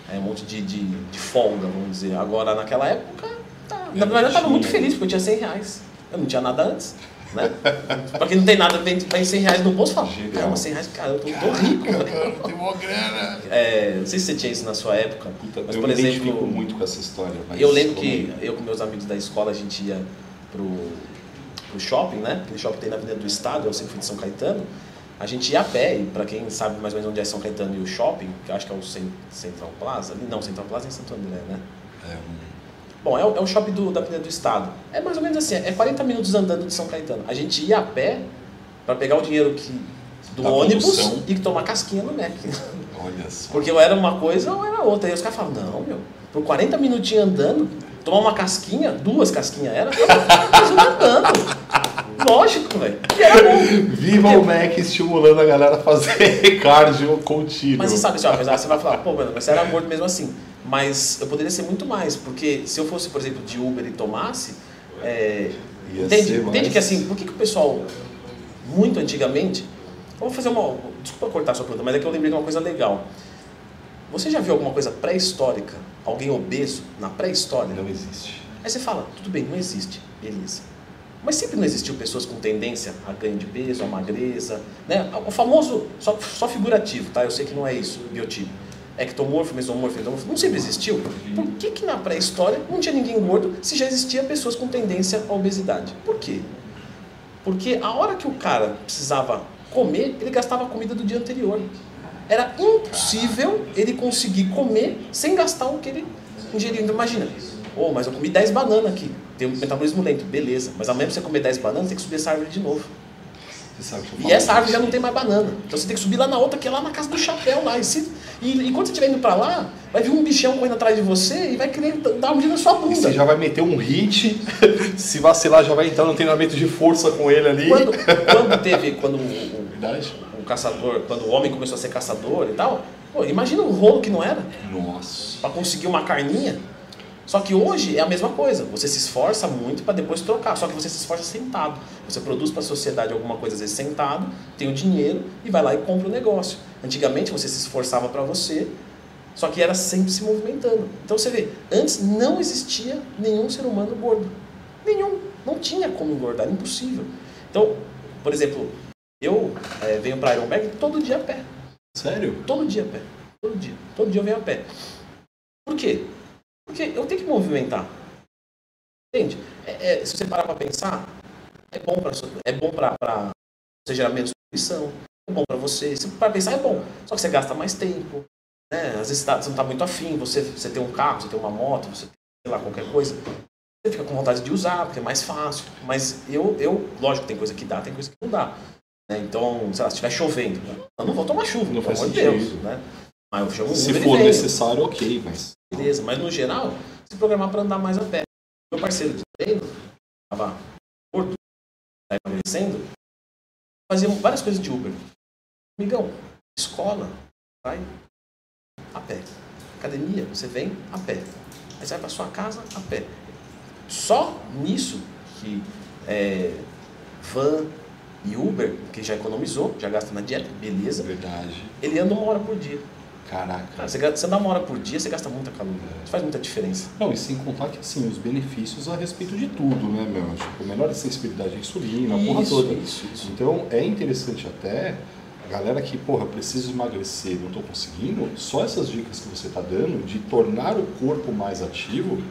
É, um monte de, de, de folga, vamos dizer. Agora, naquela época, tá. na verdade, eu estava muito feliz, porque eu tinha 100 reais. Eu não tinha nada antes, né? pra quem não tem nada, vem, vem 100 reais no bolso e fala, Genial. caramba, 100 reais, cara, eu tô, tô rico, velho. Tem uma grana. É, não sei se você tinha isso na sua época, mas, eu por me exemplo... muito com essa história. Eu lembro que aí. eu com meus amigos da escola a gente ia pro, pro shopping, né? Aquele shopping que tem na Avenida do Estado, eu sempre fui de São Caetano. A gente ia a pé, e pra quem sabe mais ou menos onde é São Caetano e o shopping, que eu acho que é o Cen- Central Plaza, ali não, Central Plaza é em Santo André, né? É, um- Bom, é o, é o shopping do, da Avenida do Estado. É mais ou menos assim, é 40 minutos andando de São Caetano. A gente ia a pé pra pegar o dinheiro que, do Da ônibus condução. e tomar casquinha no Mac. Olha só. Porque ou era uma coisa ou era outra. Aí os caras falavam, não, meu, por 40 minutinhos andando, tomar uma casquinha, duas casquinhas era, tô andando. Lógico, velho. Viva o Mac estimulando a galera a fazer cardio contínuo. Mas você sabe, assim, ó, você vai falar, pô, mano, mas você era gordo mesmo assim. Mas eu poderia ser muito mais, porque se eu fosse, por exemplo, de Uber e tomasse, é, entende, mais- que assim, por que, que o pessoal, muito antigamente, vou fazer uma, desculpa cortar a sua pergunta, mas é que eu lembrei de uma coisa legal. Você já viu alguma coisa pré-histórica, alguém obeso na pré-história? Não existe. Aí você fala, tudo bem, não existe, beleza. Mas sempre não existiu pessoas com tendência a ganho de peso, a magreza, né? O famoso, só, só figurativo, tá? Eu sei que não é isso, biotipo. Ectomorfo, mesomorfo, endomorfo, não sempre existiu. Por que que na pré-história não tinha ninguém gordo se já existia pessoas com tendência à obesidade? Por quê? Porque a hora que o cara precisava comer, ele gastava a comida do dia anterior. Era impossível ele conseguir comer sem gastar o que ele ingeriu. Então imagina, oh, mas eu comi 10 bananas aqui, tem um metabolismo lento, beleza. Mas ao mesmo você comer 10 bananas, tem que subir essa árvore de novo. Você sabe que eu E essa árvore já não tem mais banana. Então você tem que subir lá na outra, que é lá na casa do chapéu lá. E, se, e, e quando você estiver indo pra lá, vai vir um bichão correndo atrás de você e vai querer dar um dia na sua E bunda. você já vai meter um hit, se vacilar já vai entrar no treinamento de força com ele ali. Quando, quando teve, quando o caçador, quando o homem começou a ser caçador e tal, pô, imagina o rolo que não era Nossa. para conseguir uma carninha. Só que hoje é a mesma coisa. Você se esforça muito para depois trocar. Só que você se esforça sentado. Você produz para a sociedade alguma coisa às vezes sentado, tem o dinheiro e vai lá e compra o negócio. Antigamente você se esforçava para você, só que era sempre se movimentando. Então você vê, antes não existia nenhum ser humano gordo. Nenhum. Não tinha como engordar, era impossível. Então, por exemplo, eu eh, venho para Ironberg todo dia a pé. Sério? Todo dia a pé. Todo dia. Todo dia eu venho a pé. Por quê? Porque eu tenho que movimentar. Entende? É- é, se você parar para pensar, é bom para é bom para você gerar menos poluição, é bom para você. Se para pensar é bom. Só que você gasta mais tempo. Né? Às vezes tá- você não está muito afim, você, você tem um carro, você tem uma moto, você tem sei lá, qualquer coisa. Você fica com vontade de usar, porque é mais fácil. Mas eu, eu lógico, tem coisa que dá, tem coisa que não dá. Né? Então, sei lá, se estiver chovendo, eu não vou tomar chuva, Não pelo amor de. Deus. Né? Mas eu chamo Se Uber for necessário, ok, mas. Beleza, mas no geral, se programar para andar mais a pé. Meu parceiro de treino, estava gordo, tá emagrecendo, fazia várias coisas de Uber. Amigão, escola, vai a pé. Academia, você vem a pé. Aí você vai para sua casa a pé. Só nisso que é, van e Uber, que já economizou, já gasta na dieta, beleza. Verdade. Ele anda uma hora por dia. Caraca. Cara, você, você andar uma hora por dia, você gasta muita caloria. Isso faz muita diferença. Não, e sem contar que assim, os benefícios a respeito de tudo, né, meu? Tipo, menor sensibilidade à insulina, a porra Isso, toda. isso, isso. Então é interessante até a galera que, porra, preciso emagrecer, não tô conseguindo, só essas dicas que você tá dando de tornar o corpo mais ativo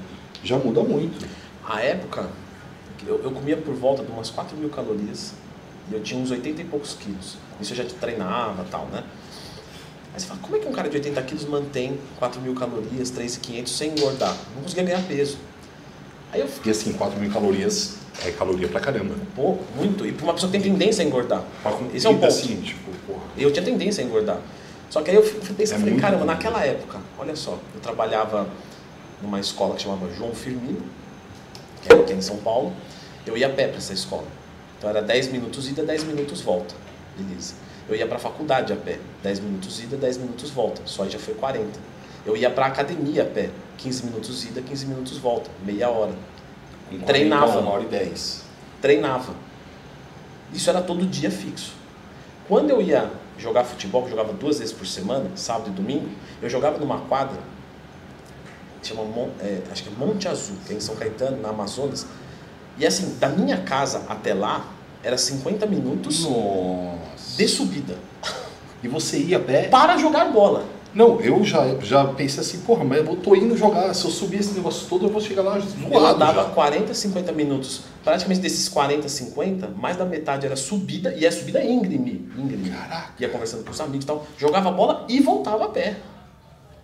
já muda muito. A época, eu, eu comia por volta de umas 4 mil calorias e eu tinha uns 80 e poucos quilos. Isso eu já treinava e tal, né? Aí você fala, como é que um cara de 80 quilos mantém 4 mil calorias, 3,500 sem engordar? Não conseguia ganhar peso. Aí eu fiquei E assim, 4 mil calorias é caloria pra caramba. pouco, muito. E uma pessoa que tem tendência a engordar. Pra Esse é um comida, ponto. assim, tipo, porra. Eu tinha tendência a engordar. Só que aí eu fui pensar, É falei, caramba, bom. naquela época, olha só, eu trabalhava numa escola que chamava João Firmino, que era aqui em São Paulo. Eu ia a pé para essa escola. Então era 10 minutos ida, 10 minutos volta. Beleza. Eu ia para a faculdade a pé, 10 minutos ida, 10 minutos volta. Só aí já foi 40. Eu ia para a academia a pé, 15 minutos ida, 15 minutos volta, meia hora. 40, Treinava. Uma hora e 10. treinava. Isso era todo dia fixo. Quando eu ia jogar futebol, que eu jogava duas vezes por semana, sábado e domingo, eu jogava numa quadra, chama é, acho que é Monte Azul, que é em São Caetano, na Amazonas. E assim, da minha casa até lá, era 50 minutos Nossa. de subida. E você ia a pé? Para jogar bola. Não, eu já, já pensei assim, porra, mas eu tô indo jogar. Se eu subir esse negócio todo, eu vou chegar lá zoado andava já. 40, 50 minutos. Praticamente desses 40, 50, mais da metade era subida, e é subida íngreme. íngreme. Caraca. Ia conversando com os amigos e tal. Jogava bola e voltava a pé.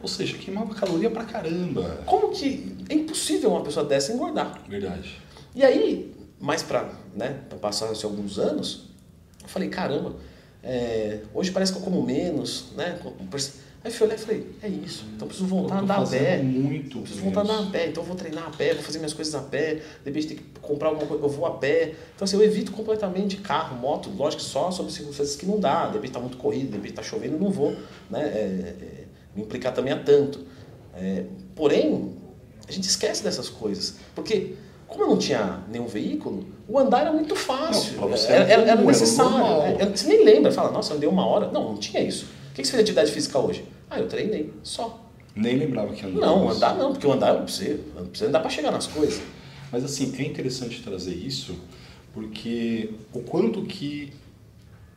Ou seja, queimava caloria pra caramba. Como que é impossível uma pessoa dessa engordar? Verdade. E aí, mais pra, né, passar alguns anos, eu falei, caramba, é, hoje parece que eu como menos, né? Aí eu fui olhar e falei, é isso, então eu preciso voltar a Eu andar a pé. muito preciso voltar a andar a pé, então eu vou treinar a pé, vou fazer minhas coisas a pé, de repente tem que comprar alguma coisa, eu vou a pé. Então assim, eu evito completamente carro, moto, lógico que só sobre circunstâncias que não dá, de repente tá muito corrido, de repente tá chovendo, eu não vou, né? é, é, me implicar também a tanto. É, porém, a gente esquece dessas coisas, porque como eu não tinha nenhum veículo, o andar era muito fácil, Não, era, era era, comum, era necessário. normal. É, você nem lembra, fala, nossa, andei uma hora. Não, não tinha isso. O que você fez de atividade física hoje? Ah, eu treinei, só. Nem lembrava que andava. Não, andar não, porque o andar eu preciso, eu preciso andar para chegar nas coisas. Mas assim, é interessante trazer isso, porque o quanto que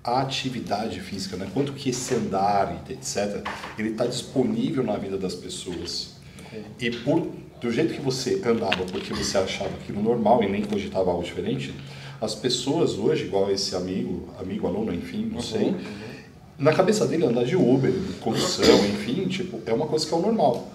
a atividade física, né? quanto que esse andar, etc., ele está disponível na vida das pessoas. E por, do jeito que você andava, porque você achava aquilo normal e nem cogitava algo diferente, as pessoas hoje, igual esse amigo, amigo, aluno, enfim, não sei, na cabeça dele andar de Uber, de condução, enfim, tipo, é uma coisa que é o normal.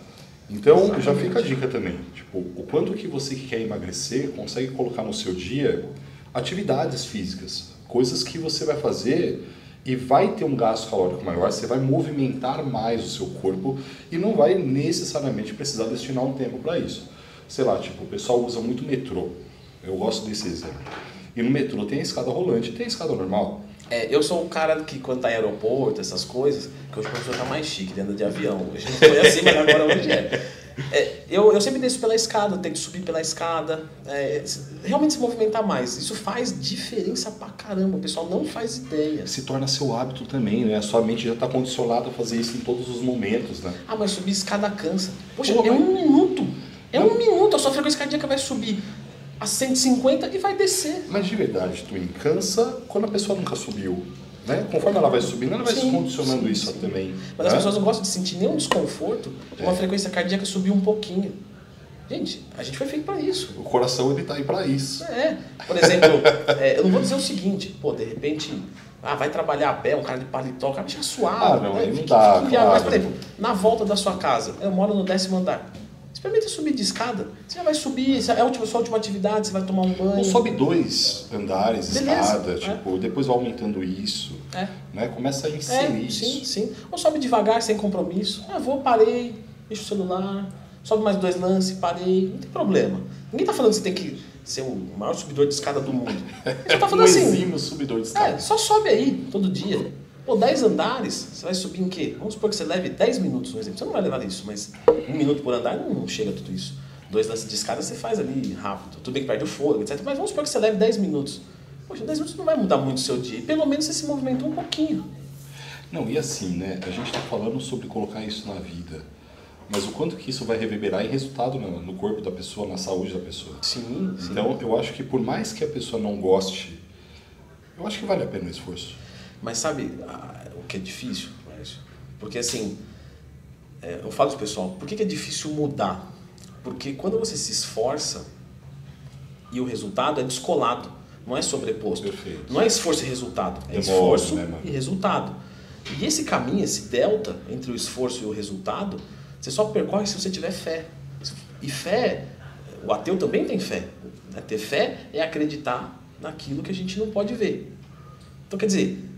Então, já fica a dica também, tipo, o quanto que você que quer emagrecer consegue colocar no seu dia atividades físicas, coisas que você vai fazer e vai ter um gasto calórico maior, você vai movimentar mais o seu corpo e não vai necessariamente precisar destinar um tempo para isso. Sei lá, tipo, o pessoal usa muito metrô. Eu gosto desse exemplo. E no metrô tem a escada rolante, tem a escada normal. É, eu sou o cara que quando tá em aeroporto, essas coisas, que hoje o professor tá mais chique, anda de avião. Hoje não foi assim, mas agora hoje é. É, eu, eu sempre desço pela escada, tenho que subir pela escada, é, realmente se movimentar mais. Isso faz diferença pra caramba, o pessoal não faz ideia. Se torna seu hábito também, né? A sua mente já está condicionada a fazer isso em todos os momentos, né? Ah, mas subir escada cansa. Poxa, Pô, é um minuto. É um minuto, a sua frequência cardíaca vai subir a 150 e vai descer. Mas de verdade, Twin, cansa quando a pessoa nunca subiu. Né? Conforme ela vai subindo, ela vai se Sim, condicionando sim, isso sim. também. Mas né? as pessoas não gostam de sentir nenhum desconforto, uma É. frequência cardíaca subir um pouquinho. Gente, a gente foi feito para isso. O coração ele tá aí para isso. É. Por exemplo, é, eu não vou dizer o seguinte, pô, de repente, ah, vai trabalhar a pé, um cara de paletó, o cara já suave. Ah, não, né? aí não dá, fique viável. Mas, claro. por exemplo, na volta da sua casa, eu moro no décimo andar. Experimenta subir de escada. Você já vai subir, é a última, sua última atividade, você vai tomar um banho. Ou sobe dois andares, Beleza, escada, é. tipo, depois vai aumentando isso. É. Né? Começa a É, inserir isso. sim, sim. Ou sobe devagar, sem compromisso. Ah, vou, parei, deixa o celular, sobe mais dois lances, parei. Não tem problema. Ninguém tá falando que você tem que ser o maior subidor de escada do mundo. Gente tá falando assim. subidor de escada. É, só sobe aí, todo dia. Pô, 10 andares, você vai subir em quê? Vamos supor que você leve 10 minutos, por exemplo. Você não vai levar isso, mas um minuto por andar não, chega a tudo isso. Dois lances de escada você faz ali rápido. Tudo bem que perde o fôlego, etc. Mas vamos supor que você leve 10 minutos. Poxa, 10 minutos não vai mudar muito o seu dia. Pelo menos você se movimentou um pouquinho. Não, e assim, né? A gente está falando sobre colocar isso na vida. Mas o quanto que isso vai reverberar em resultado no, no corpo da pessoa, na saúde da pessoa. Sim, sim. Então, eu acho que por mais que a pessoa não goste, eu acho que vale a pena o esforço. Mas sabe ah, o que é difícil? Porque assim, é, eu falo pro pessoal, por que, que é difícil mudar? Porque quando você se esforça e o resultado é descolado, não é sobreposto. Perfeito. Não é esforço e resultado, é Demora, esforço né, e resultado. E esse caminho, esse delta entre o esforço e o resultado, você só percorre se você tiver fé. E fé, o ateu também tem fé. né? Ter fé é acreditar naquilo que a gente não pode ver. Então, quer dizer,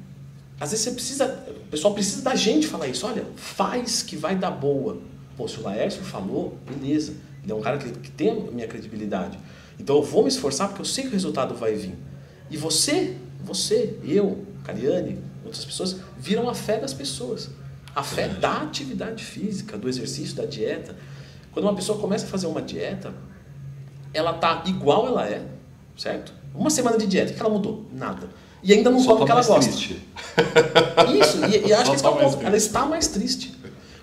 às vezes você precisa, o pessoal precisa da gente falar isso. Olha, faz que vai dar boa. Pô, se o Laércio falou, beleza. Ele é um cara que, que tem a minha credibilidade. Então eu vou me esforçar porque eu sei que o resultado vai vir. E você, você, eu, Cariane, outras pessoas, viram a fé das pessoas. A fé da atividade física, do exercício, da dieta. Quando uma pessoa começa a fazer uma dieta, ela tá igual ela é, certo? Uma semana de dieta, o que ela mudou? Nada. E ainda não come o que ela tá mais gosta. triste. Isso, e, e acho que tá é o mais ponto. Ela está mais triste.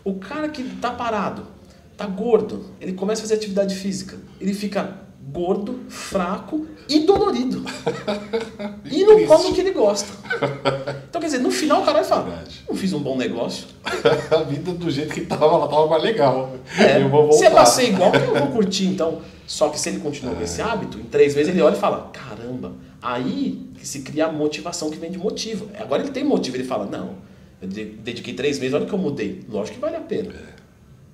O cara que está parado, está gordo, ele começa a fazer atividade física. Ele fica gordo, fraco e dolorido. E não triste. come o que ele gosta. Então, quer dizer, no final o cara vai falar: Verdade. não fiz um bom negócio. a vida do jeito que tava, ela tava mais legal. É, eu vou voltar. se é pra ser igual, eu vou curtir então. Só que se ele continua com esse hábito, em três meses ele olha e fala: caramba, aí que se cria a motivação que vem de motivo. Agora ele tem motivo, ele fala: não, eu de- dediquei três meses, olha que eu mudei. Lógico que vale a pena.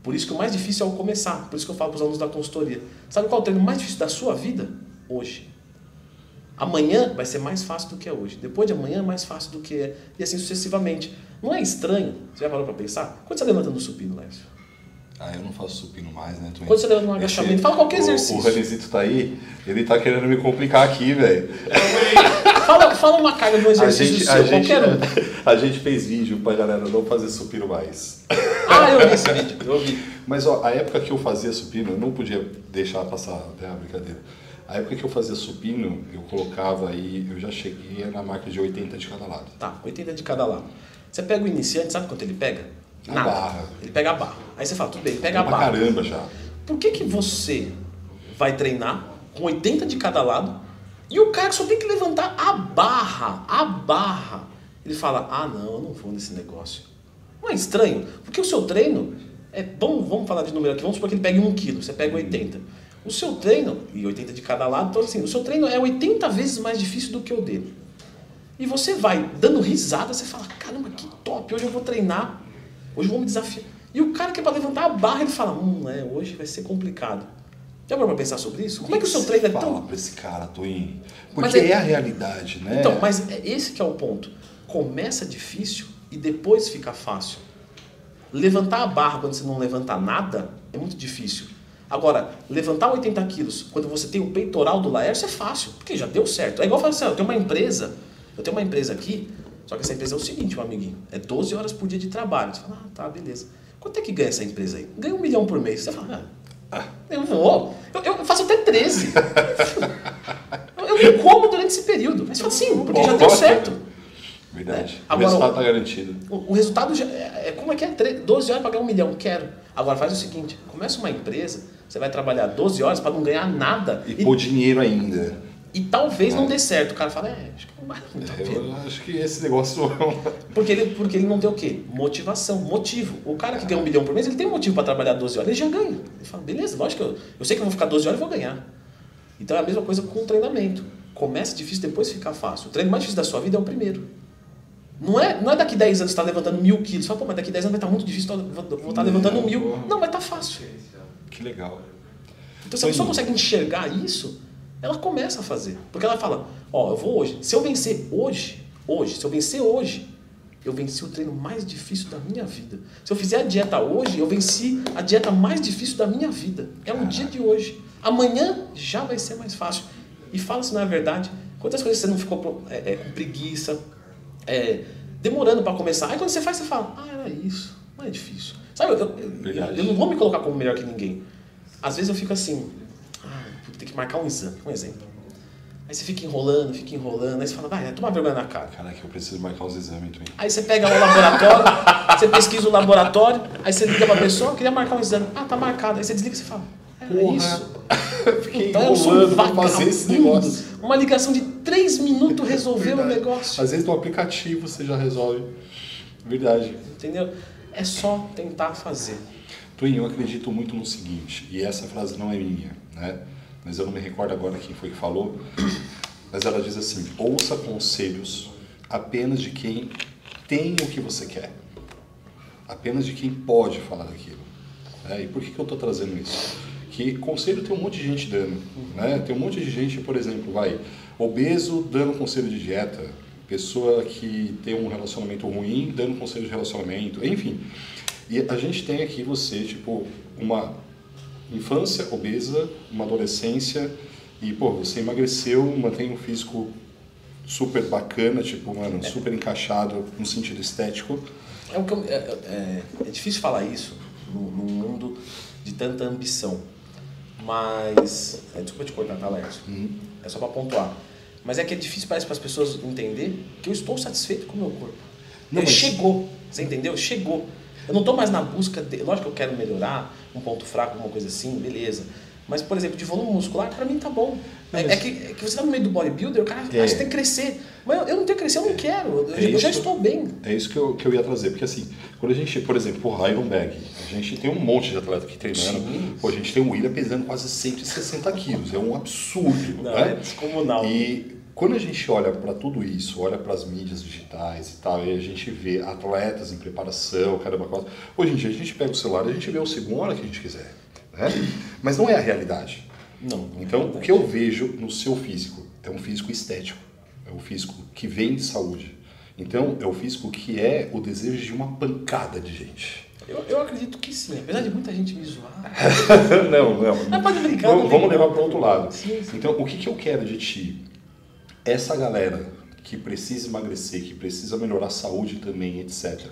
Por isso que o mais difícil é o começar. Por isso que eu falo para os alunos da consultoria. Sabe qual é o treino mais difícil da sua vida? Hoje. Amanhã vai ser mais fácil do que é hoje. Depois de amanhã, mais fácil do que é. E assim sucessivamente. Não é estranho? Você já parou para pensar? Quando você está levantando o supino, Lécio? Ah, eu não faço supino mais, né, Twin? Quando você levanta um agachamento, fala qualquer o- exercício. O Ranizito tá aí, ele tá querendo me complicar aqui, velho. Fala, fala uma carga de um A exercício gente, seu, a, gente, qualquer um. a gente fez vídeo pra galera não fazer supino mais. Ah, eu vi esse vídeo, eu vi. Mas ó, a época que eu fazia supino, eu não podia deixar passar até a brincadeira. A época que eu fazia supino, eu colocava aí, eu já cheguei na marca de 80 de cada lado. Tá, 80 de cada lado. Você pega o iniciante, sabe quanto ele pega? A barra. Ele pega a barra. Aí você fala, tudo bem, ele pega a pra barra. caramba já. Por que, que você vai treinar com 80 de cada lado e o cara só tem que levantar a barra, a barra, ele fala, ah não, eu não vou nesse negócio. Não é estranho? Porque o seu treino é, vamos, vamos falar de número aqui, vamos supor que ele pegue 1 quilo, você pega 80. O seu treino, e 80 de cada lado, então assim, o seu treino é 80 vezes mais difícil do que o dele. E você vai dando risada, você fala, caramba, que top, hoje eu vou treinar, hoje eu vou me desafiar. E o cara que é pra levantar a barra, ele fala, hum, é, hoje vai ser complicado. Já parou pra pensar sobre isso? Como é que o seu treino é Fala tão... pra esse cara, Twin. Porque é- é... a realidade, né? Então, mas é esse que é o ponto. Começa difícil e depois fica fácil. Levantar a barra quando você não levanta nada é muito difícil. Agora, levantar 80 quilos quando você tem o peitoral do Laércio é fácil, porque já deu certo. É igual falar assim, ó, eu tenho uma empresa, eu tenho uma empresa aqui, só que essa empresa é o seguinte, meu amiguinho, é 12 horas por dia de trabalho. Você fala, ah, tá, beleza. Quanto é que ganha essa empresa aí? Ganha um milhão por mês. Você fala, ah, eu vou, eu, eu faço até 13. eu, me como durante esse período. Mas fala assim, porque já deu certo. Verdade. É. O Agora, resultado o- tá garantido. O, o resultado já é, é como é que é? Tre- 12 horas para ganhar um milhão, quero. Agora faz o seguinte, começa uma empresa, você vai trabalhar 12 horas para não ganhar nada E e, pôr dinheiro ainda. E talvez não dê certo. O cara fala, é, acho que não vai pena. Eu acho que esse negócio. Porque ele, porque ele não tem o quê? Motivação, motivo. O cara que ganha um milhão por mês, ele tem motivo para trabalhar 12 horas, ele já ganha. Ele fala, beleza, lógico que eu, eu sei que eu vou ficar 12 horas e vou ganhar. Então é a mesma coisa com o treinamento. Começa difícil, depois fica fácil. O treino mais difícil da sua vida é o primeiro. Não é, não é daqui 10 anos você está levantando mil quilos. Você fala, pô, mas daqui 10 anos vai estar muito difícil, vou, estar levantando mil. Não, vai estar fácil. que legal. Então, se a pessoa consegue enxergar isso, ela começa a fazer. Porque ela fala, ó, eu vou hoje. Se eu vencer hoje, hoje, se eu vencer hoje, eu venci o treino mais difícil da minha vida. Se eu fizer a dieta hoje, eu venci a dieta mais difícil da minha vida. É o dia de hoje. Amanhã já vai ser mais fácil. E fala se não é verdade. Quantas coisas você não ficou é, é, com preguiça, é, demorando para começar. Aí quando você faz, você fala, ah, era isso. Não é difícil. Sabe, eu, eu, Verdade. eu não vou me colocar como melhor que ninguém. Às vezes eu fico assim, ter que marcar um exame, um exemplo. Aí você fica enrolando, fica enrolando, aí você fala, vai, toma vergonha na cara. Caraca, eu preciso marcar os exames também. Aí você pega o laboratório, você pesquisa o laboratório, aí você liga pra pessoa, queria marcar um exame. Ah, tá marcado. Aí você desliga e você fala, é Porra. isso. Fiquei Então eu sou um enrolando pra fazer esse negócio. Uma ligação de três minutos resolveu o negócio. Às vezes no aplicativo você já resolve. Verdade. Entendeu? É só tentar fazer. Twin, eu acredito muito no seguinte, e essa frase não é minha, né? Mas eu não me recordo agora quem foi que falou. Mas ela diz assim: ouça conselhos apenas de quem tem o que você quer. Apenas de quem pode falar daquilo. né? E por que, que eu estou trazendo isso? Que conselho tem um monte de gente dando. Né? Tem um monte de gente, por exemplo, vai, obeso dando conselho de dieta, pessoa que tem um relacionamento ruim dando conselho de relacionamento, enfim. E a gente tem aqui você, tipo, uma infância obesa, uma adolescência, e, pô, você emagreceu, mantém um físico super bacana, tipo, mano, super encaixado no sentido estético. É, que eu- é, é- é difícil falar isso num, mundo de tanta ambição. Mas. é, desculpa te cortar, tá, Laércio? É só pra pontuar. Mas é que é difícil, parece, para as pessoas entender que eu estou satisfeito com o meu corpo. Não, mas- Chegou. Você entendeu? Chegou. Eu não estou mais na busca de. Lógico que eu quero melhorar, um ponto fraco, alguma coisa assim, beleza. Mas, por exemplo, de volume muscular, pra mim tá bom. É, é que, é que você tá no meio do bodybuilder, o cara É. ah, você tem que crescer. Mas eu, eu não tenho que crescer, eu não quero. Eu, É eu já isso. estou bem. É isso que eu, que eu ia trazer, porque assim, quando a gente, por exemplo, o Ironbag, a gente tem um monte de atleta aqui treinando, Sim. pô, a gente tem o William pesando quase 160 quilos, é um absurdo, Não, né? é descomunal. E quando a gente olha para tudo isso, olha para as mídias digitais e tal, e a gente vê atletas em preparação, caramba, quase. Hoje em dia a gente pega o celular e a gente vê o segundo a hora que a gente quiser, né? Mas não é a realidade. Não. Então, o que eu vejo no seu físico é um físico estético, é um físico que vem de saúde. Então, é o físico que é o desejo de uma pancada de gente. Eu, eu acredito que sim, apesar de muita gente me zoar. não, não. Mas pode brincar, Vamos, não vamos levar para outro lado. Sim, sim. Então, o que, que eu quero de ti? Essa galera que precisa emagrecer, que precisa melhorar a saúde também, etc.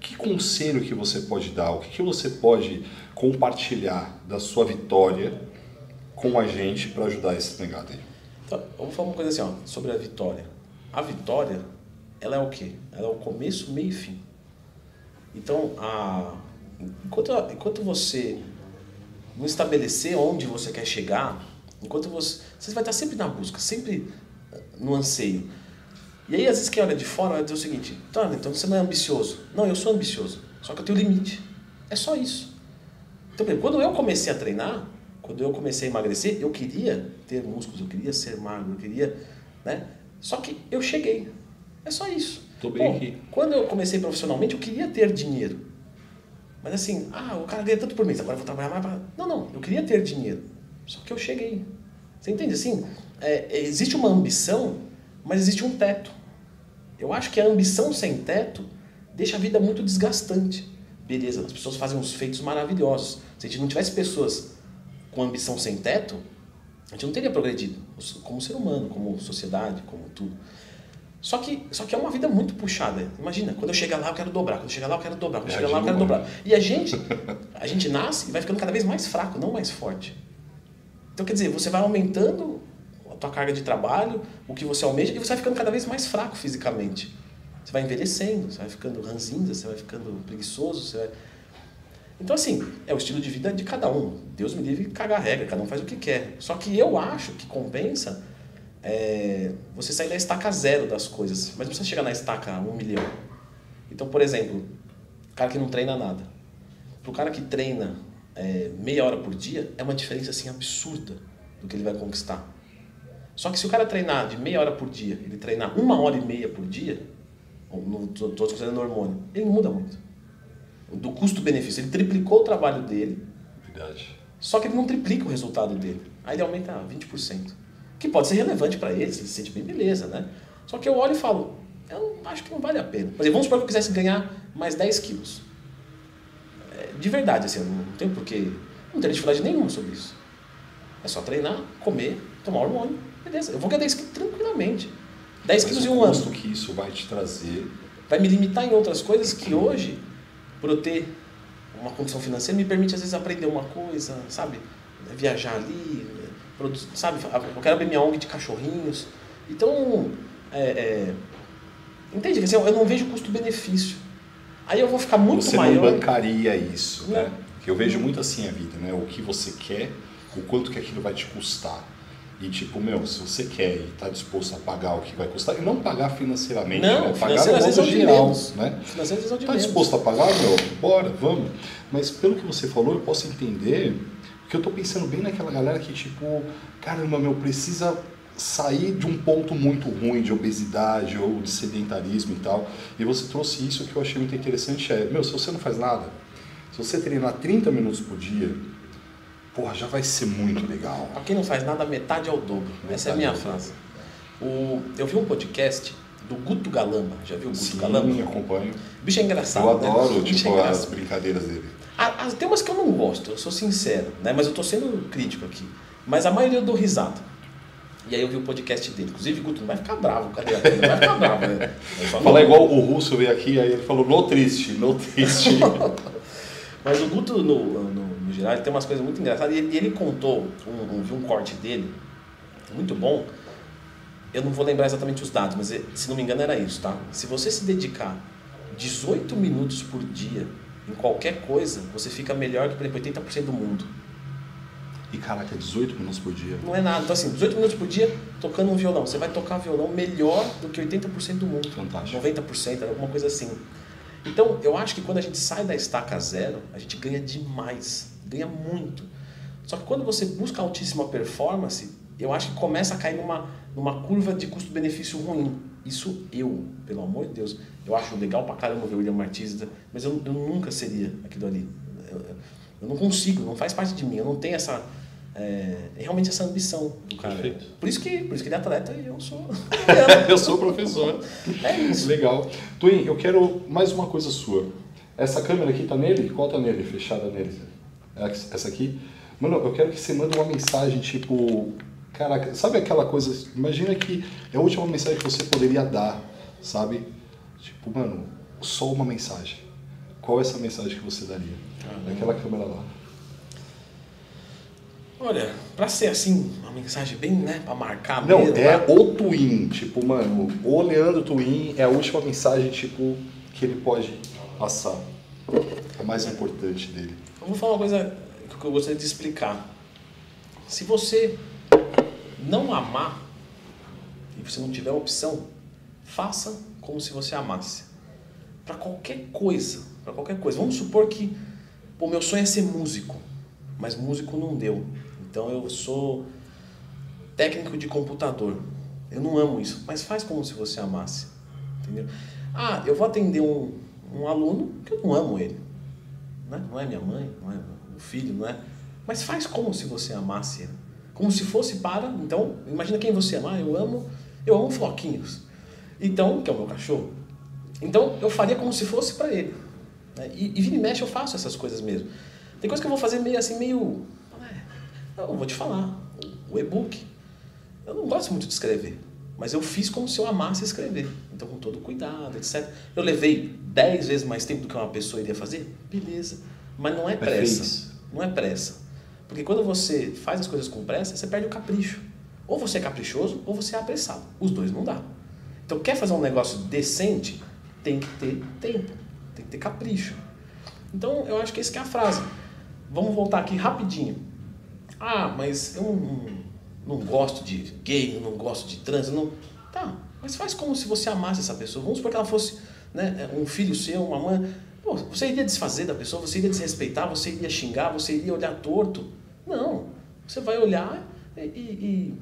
Que conselho que você pode dar? O que, que você pode compartilhar da sua vitória com a gente para ajudar esse negado aí? Então, falar uma coisa assim, ó, sobre a vitória. A vitória, ela é o quê? Ela é o começo, meio e fim. Então, a, enquanto, enquanto você não estabelecer onde você quer chegar, enquanto você, você vai estar sempre na busca, sempre no anseio. E aí, às vezes, quem olha de fora vai dizer o seguinte, tá, então você não é ambicioso. Não, eu sou ambicioso, só que eu tenho limite. É só isso. Então, quando eu comecei a treinar, quando eu comecei a emagrecer, eu queria ter músculos, eu queria ser magro, eu queria, né? Só que eu cheguei. É só isso. Tô bem Pô, aqui. Quando eu comecei profissionalmente, eu queria ter dinheiro. Mas assim, ah, o cara ganha tanto por mês, agora eu vou trabalhar mais pra... Não, não, eu queria ter dinheiro. Só que eu cheguei. Você entende assim? É, existe uma ambição, mas existe um teto. Eu acho que a ambição sem teto deixa a vida muito desgastante. Beleza, as pessoas fazem uns feitos maravilhosos. Se a gente não tivesse pessoas com ambição sem teto, a gente não teria progredido como ser humano, como sociedade, como tudo. Só que, só que é uma vida muito puxada. Imagina, quando eu chegar lá eu quero dobrar, quando eu chegar lá eu quero dobrar, quando eu chegar lá eu quero dobrar. E a gente, a gente nasce e vai ficando cada vez mais fraco, não mais forte. Então, quer dizer, você vai aumentando a tua carga de trabalho, o que você almeja, e você vai ficando cada vez mais fraco fisicamente. Você vai envelhecendo, você vai ficando ranzinza, você vai ficando preguiçoso, vai... Então, assim, é o estilo de vida de cada um. Deus me livre cagar regra, cada um faz o que quer. Só que eu acho que compensa é, você sair da estaca zero das coisas, mas não precisa chegar na estaca um milhão. Então, por exemplo, cara que não treina nada. Para o cara que treina é, meia hora por dia, é uma diferença assim absurda do que ele vai conquistar. Só que se o cara treinar de meia hora por dia, ele treinar uma hora e meia por dia, estou considerando hormônio, ele muda muito. Do custo-benefício, ele triplicou o trabalho dele, Verdade. só que ele não triplica o resultado dele. Aí ele aumenta 20%. Que pode ser relevante para ele, se ele se sente bem, beleza, né? Só que eu olho e falo, eu acho que não vale a pena. Por exemplo, vamos supor que eu quisesse ganhar mais 10 quilos. É, de verdade, assim, eu não tenho porquê, não tenho dificuldade nenhuma sobre isso. É só treinar, comer, tomar hormônio, beleza. Eu vou ganhar 10 quilos tranquilamente. 10 Mas quilos o em um ano custo que isso vai te trazer vai me limitar em outras coisas que hoje, por eu ter uma condição financeira, me permite às vezes aprender uma coisa, sabe? Viajar ali, produ- sabe, eu quero abrir minha ONG de cachorrinhos. Então, é, é, entende? Quer dizer, eu não vejo custo-benefício. Aí eu vou ficar muito Você maior. não bancaria isso, né? Não. Porque eu vejo muito assim a vida, né? O que você quer, o quanto que aquilo vai te custar. E tipo, meu, se você quer e está disposto a pagar o que vai custar, e não pagar financeiramente, Não, né? Pagar no de geral, né? É Tá menos. disposto a pagar, meu? Bora, vamos. Mas pelo que você falou, eu posso entender que eu tô pensando bem naquela galera que, tipo, caramba, meu, precisa sair de um ponto muito ruim de obesidade ou de sedentarismo e tal. E você trouxe isso que eu achei muito interessante, é, meu, se você não faz nada, se você treinar 30 minutos por dia, porra, já vai ser muito legal. Pra quem não faz nada, metade é o dobro. Essa é a minha Metade é frase. O, eu vi um podcast do Guto Galamba. Já viu o Guto Sim, Galamba? acompanho. O bicho é engraçado. Eu né? adoro, O bicho tipo, é as brincadeiras dele. Ah, ah, Tem umas que eu não gosto, eu sou sincero, né? Mas eu tô sendo crítico aqui. Mas a maioria eu dou risada. E aí eu vi o podcast dele. Inclusive, Guto, não vai ficar bravo, cadê? Não vai ficar bravo, né? Falar igual o russo veio aqui, aí ele falou, no triste, no triste. Mas o Guto, no, no, tem umas coisas muito engraçadas. E ele, ele contou, um, um, um corte dele, muito bom. Eu não vou lembrar exatamente os dados, mas se não me engano era isso, tá? Se você se dedicar 18 minutos por dia em qualquer coisa, você fica melhor que, por exemplo, 80% do mundo. E caraca, 18 minutos por dia. Não é nada. Então, assim, 18 minutos por dia tocando um violão. Você vai tocar violão melhor do que 80% do mundo. Fantástico. 90%, alguma coisa assim. Então, eu acho que quando a gente sai da estaca zero, a gente ganha demais. Ganha muito. Só que quando você busca altíssima performance, eu acho que começa a cair numa, numa curva de custo-benefício ruim. Isso eu, pelo amor de Deus, eu acho legal pra caramba ver o William Martins, mas eu, eu nunca seria aquilo ali. Eu, eu não consigo, não faz parte de mim. Eu não tenho essa. é, realmente essa ambição do cara. Perfeito. Por isso que, por isso que ele é atleta e eu sou. Eu sou professor. É isso. Legal. Twin, eu quero mais uma coisa sua. Essa câmera aqui tá nele? Qual tá nele? Fechada nele? Essa aqui? Mano, eu quero que você mande uma mensagem tipo. Caraca, sabe aquela coisa? Imagina que é a última mensagem que você poderia dar, sabe? Tipo, mano, só uma mensagem. Qual é essa mensagem que você daria? Naquela câmera lá. Olha, pra ser assim, uma mensagem bem, né, pra marcar Não, mesmo. é né? o Twin. Tipo, mano, o Leandro Twin é a última mensagem, tipo, que ele pode passar. A mais importante dele. Eu vou falar uma coisa que eu gostaria de explicar. Se você não amar e você não tiver opção, faça como se você amasse. Pra qualquer coisa, para qualquer coisa. Vamos supor que o meu sonho é ser músico, mas músico não deu. Então eu sou técnico de computador. Eu não amo isso, mas faz como se você amasse. Entendeu? Ah, eu vou atender um, um aluno que eu não amo ele. Né? Não é minha mãe, não é o filho, não é. Mas faz como se você amasse. Como se fosse para. Então, imagina quem você ama. Eu amo, eu amo floquinhos. Então, que é o meu cachorro. Então, eu faria como se fosse para ele. né? E, e vira e mexe eu faço essas coisas mesmo. Tem coisa que eu vou fazer meio assim, meio. É, eu vou te falar. O e-book. Eu não gosto muito de escrever. Mas eu fiz como se eu amasse escrever. Então, com todo cuidado, etc. Eu levei 10 vezes mais tempo do que uma pessoa iria fazer? Beleza. Mas não é pressa. Não é pressa. Porque quando você faz as coisas com pressa, você perde o capricho. Ou você é caprichoso, ou você é apressado. Os dois não dá. Então, quer fazer um negócio decente, tem que ter tempo, tem que ter capricho. Então, eu acho que essa que é a frase. Vamos voltar aqui rapidinho. Ah, mas eu não, gosto de gay, não gosto de trans, não... Tá, mas faz como se você amasse essa pessoa. Vamos supor que ela fosse né, um filho seu, uma mãe... Pô, você iria desfazer da pessoa, você iria desrespeitar, você iria xingar, você iria olhar torto. Não. Você vai olhar e, e, e-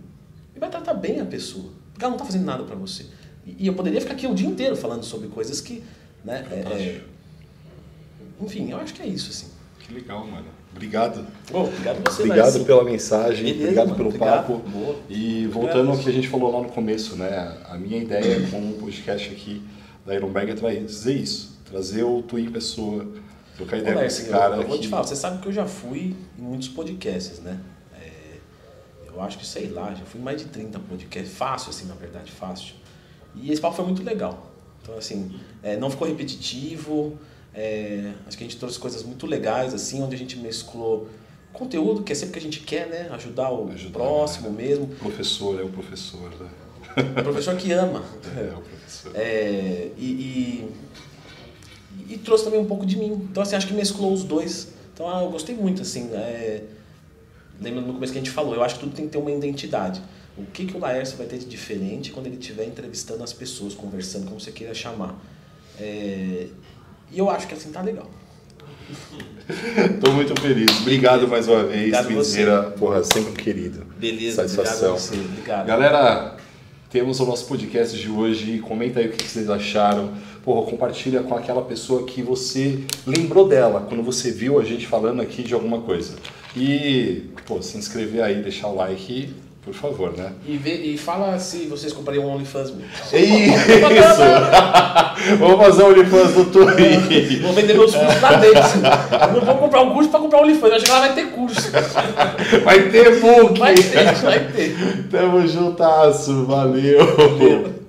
e vai tratar bem a pessoa. Porque ela não está fazendo nada para você. E, e eu poderia ficar aqui o dia inteiro falando sobre coisas que... Né, é- é, enfim, eu acho que é isso, assim. Que legal, mano. Obrigado. Bom, obrigado você, Obrigado Larissa. pela mensagem, Beleza, obrigado mano, pelo obrigado. papo. Boa. E Obrigado. voltando ao que a gente falou lá no começo, né? A minha ideia com o podcast aqui da Ironberg é trazer isso. Trazer o Twin Pessoa, trocar ideia Ô, com esse cara eu, eu vou te falar, você sabe que eu já fui em muitos podcasts, né? É, eu acho que, sei lá, já fui em mais de 30 podcasts. Fácil, assim, na verdade, fácil. E esse papo foi muito legal. Então, assim, é, não ficou repetitivo. É, acho que a gente trouxe coisas muito legais, assim, onde a gente mesclou conteúdo, que é sempre que a gente quer, né? Ajudar o Ajudar, próximo né? mesmo. Professor, é o professor, né? O professor que ama. É, o professor. É, e, e, e trouxe também um pouco de mim. Então, assim, acho que mesclou os dois. Então, ah, eu gostei muito, assim. É, lembra no começo que a gente falou, eu acho que tudo tem que ter uma identidade. O que, que o Laércio vai ter de diferente quando ele estiver entrevistando as pessoas, conversando, como você queira chamar. É, e eu acho que assim tá legal. Tô muito feliz. Obrigado mais uma vez. Piseira. Porra, sempre um querido. Beleza, Satisfação. obrigado a você. Obrigado. Galera, temos o nosso podcast de hoje. Comenta aí o que vocês acharam. Porra, compartilha com aquela pessoa que você lembrou dela quando você viu a gente falando aqui de alguma coisa. E, pô, se inscrever aí, deixar o like, por favor, né? E, vê, e fala se vocês comprariam um OnlyFans. É Isso! Vamos fazer o OnlyFans do Twin. Vou vender meus cursos lá dentro. Não vou comprar um curso pra comprar um OnlyFans. Eu acho que ela vai ter curso. Vai ter book! Vai ter, vai ter. Tamo juntasso, valeu. Valeu.